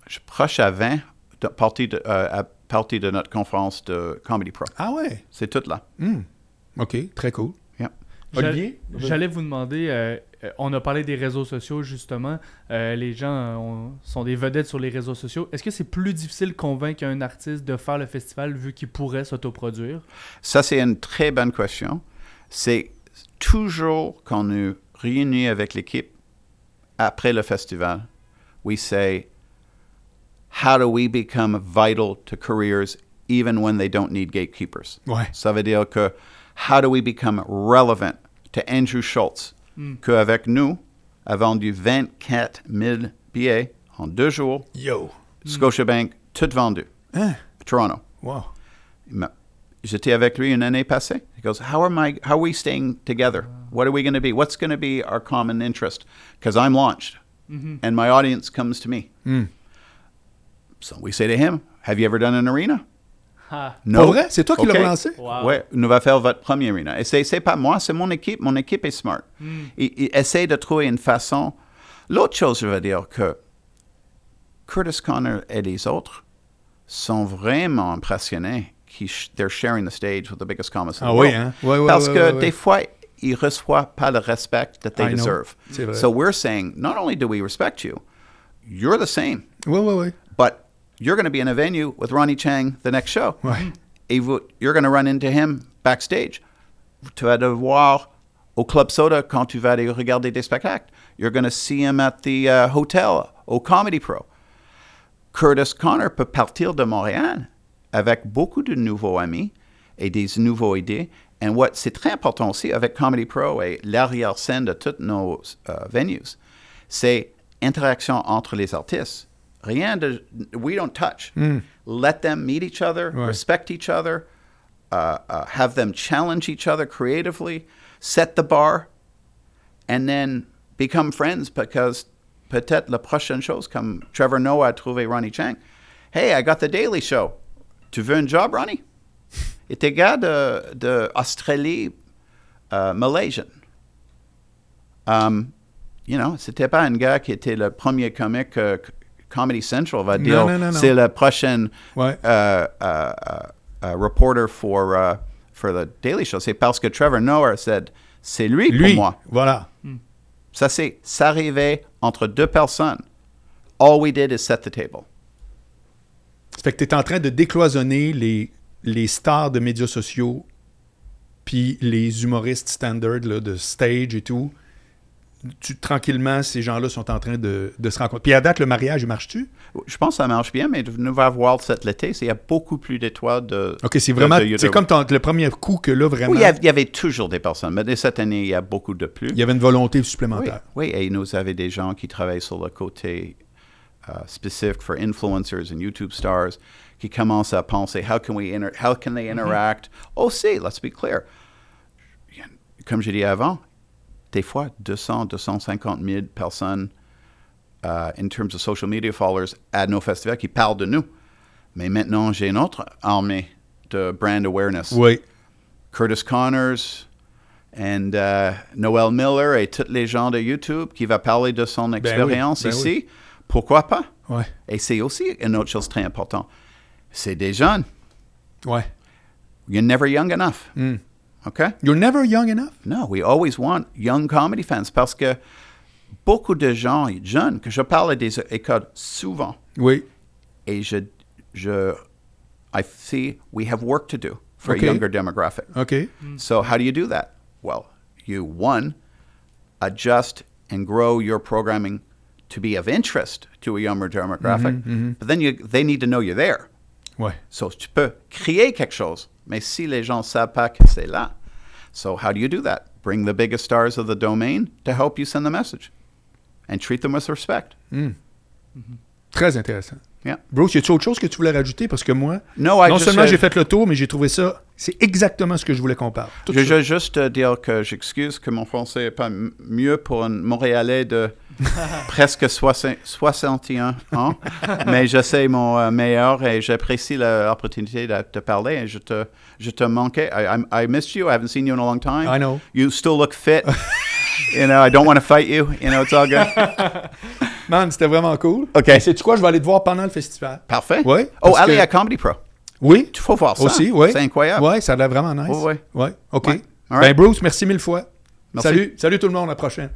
B: je proche à 20 de, partie de, euh, à partir de notre conférence de Comedy Pro.
A: Ah ouais?
B: C'est tout là.
A: Hmm. OK, très cool. Olivier?
C: J'allais- vous demander, euh, euh, on a parlé des réseaux sociaux justement. Euh, les gens ont- sont des vedettes sur les réseaux sociaux. Est-ce que c'est plus difficile de convaincre un artiste de faire le festival vu qu'il pourrait s'autoproduire?
B: Ça, c'est une très bonne question. C'est toujours quand nous réunissons avec l'équipe après le festival, we say, how do we become vital to careers even when they don't need gatekeepers?
A: Ouais.
B: Ça veut dire que how do we become relevant to Andrew Schultz, hmm. qu'avec nous, a vendu 24 000 billets en deux jours,
A: Yo. Hmm.
B: Scotiabank, tout vendu,
A: Hein?
B: Toronto.
A: Wow.
B: J'étais avec lui une année passée. He goes, how am I? How are we staying together? Ah. What are we going to be? What's going to be our common interest? Because I'm launched, mm-hmm. and my audience comes to me.
A: Hmm.
B: So we say to him, Have you ever done an arena?
C: Ah,
B: No.
A: Pas vrai? C'est toi qui l'as
C: wow.
B: Ouais, nous va faire votre premier arena. Et c'est, pas moi, c'est mon équipe. Mon équipe est smart. Il, il essaie de trouver une façon. L'autre chose, je veux dire que Curtis Connor et les autres sont vraiment impressionnés qu'ils they're sharing the stage with the biggest comics in
A: Ah
B: the
A: oui,
B: world.
A: hein?
B: Parce que des fois, ils reçoivent pas le respect that they
A: I
B: deserve.
A: C'est vrai.
B: So we're saying, not only do we respect you, you're the same,
A: ouais, ouais.
B: but you're going to be in a venue with Ronnie Chang the next show. Vous, you're going to run into him backstage. Tu vas le voir au Club Soda quand tu vas aller regarder des spectacles. You're going to see him at the uh, hotel au Comedy Pro. Curtis Connor peut partir de Montréal avec beaucoup de nouveaux amis et des nouveaux idées. Et what c'est très important aussi avec Comedy Pro et l'arrière-scène de toutes nos euh, venues, c'est interaction entre les artistes. Rien de, we don't touch. Let them meet each other,
A: Ouais.
B: respect each other, uh, uh, have them challenge each other creatively, set the bar, and then become friends because peut-être la prochaine chose, comme Trevor Noah a trouvé Ronnie Chang. Hey, I got the Daily Show. Tu veux un job, Ronnie? Et tes gars de, de Australie, euh, Malaysian. Um, you know, c'était pas un gars qui était le premier comique euh, Comedy Central va dire
A: non, non, non.
B: c'est le prochain
A: Ouais.
B: euh, euh, euh, euh, reporter for, uh, for the Daily Show. C'est parce que Trevor Noah said c'est lui,
A: Lui,
B: pour moi.
A: voilà.
B: Ça, c'est s'arriver entre deux personnes. All we did is set the table.
A: Ça fait que tu es en train de décloisonner les, les stars de médias sociaux puis les humoristes standard là, de stage et tout. Tu, tranquillement, ces gens-là sont en train de, de se rencontrer. Puis à date, le mariage, il marche-tu?
B: Je pense que ça marche bien, mais nous va voir cet été. Il y a beaucoup plus d'étoiles de.
A: OK, c'est vraiment... C'est comme ton- le premier coup que là, vraiment,
B: Oui, il y, avait toujours des personnes, mais dès cette année, il y a beaucoup de plus.
A: il y avait une volonté supplémentaire.
B: oui, et nous avons des gens qui travaillent sur le côté euh, spécifique for influencers and YouTube stars qui commencent à penser how can we inter- how can they interact? Aussi, let's be clear. Comme j'ai dit avant, des fois 200, 250 000 personnes uh, in terms of social media followers à nos festivals qui parlent de nous. Mais maintenant, j'ai une autre armée de brand awareness.
A: Oui.
B: Curtis Connors and uh, Noel Miller et tous les gens de YouTube qui va parler de son expérience
A: ben
B: ici. Pourquoi pas?
A: Ouais.
B: Et c'est aussi une autre chose très importante. C'est des jeunes.
A: Ouais.
B: You're never young enough.
A: Mm.
B: OK?
A: You're never young enough.
B: No, we always want young comedy fans parce que beaucoup de gens jeunes, que je parle à des écoles souvent,
A: Oui.
B: et je, je, I see we have work to do for
A: Okay.
B: a younger demographic.
A: OK. Mm.
B: So how do you do that? Well, you one adjust and grow your programming to be of interest to a younger demographic, mm-hmm, mm-hmm. but then you they need to know you're there.
A: Ouais.
B: So tu peux créer quelque chose, mais si les gens savent pas que c'est là, so how do you do that? Bring the biggest stars of the domain to help you send the message, and treat them with respect.
A: Très intéressant.
B: Yeah.
A: Bruce, y a-tu autre chose que tu voulais rajouter? Parce que moi,
B: No,
A: non seulement
B: said-
A: j'ai fait le tour, mais j'ai trouvé ça... C'est exactement ce que je voulais qu'on parle. Tout
B: Je veux juste euh, dire que j'excuse que mon français n'est pas mieux pour un Montréalais de presque 60 61 ans, mais je sais mon euh, meilleur et j'apprécie l'opportunité de te parler et je te, je te manquais. I, I'm- I missed you. I haven't seen you in a long time.
A: I know.
B: You still look fit. you know, I don't want to fight you. You know, it's all good.
A: Man, c'était vraiment cool.
B: OK.
A: Sais-tu quoi? Je vais aller te voir pendant le festival.
B: Parfait.
A: Ouais,
B: Oh, allez
A: que-
B: à Comedy Pro.
A: Oui.
B: Tu faut voir ça.
A: Aussi, oui.
B: C'est incroyable.
A: Oui, ça a l'air vraiment nice.
B: Ouais,
A: OK.
B: Ouais.
A: Ben. Bruce, merci mille fois.
B: Merci.
A: Salut. Salut tout le monde. À la prochaine.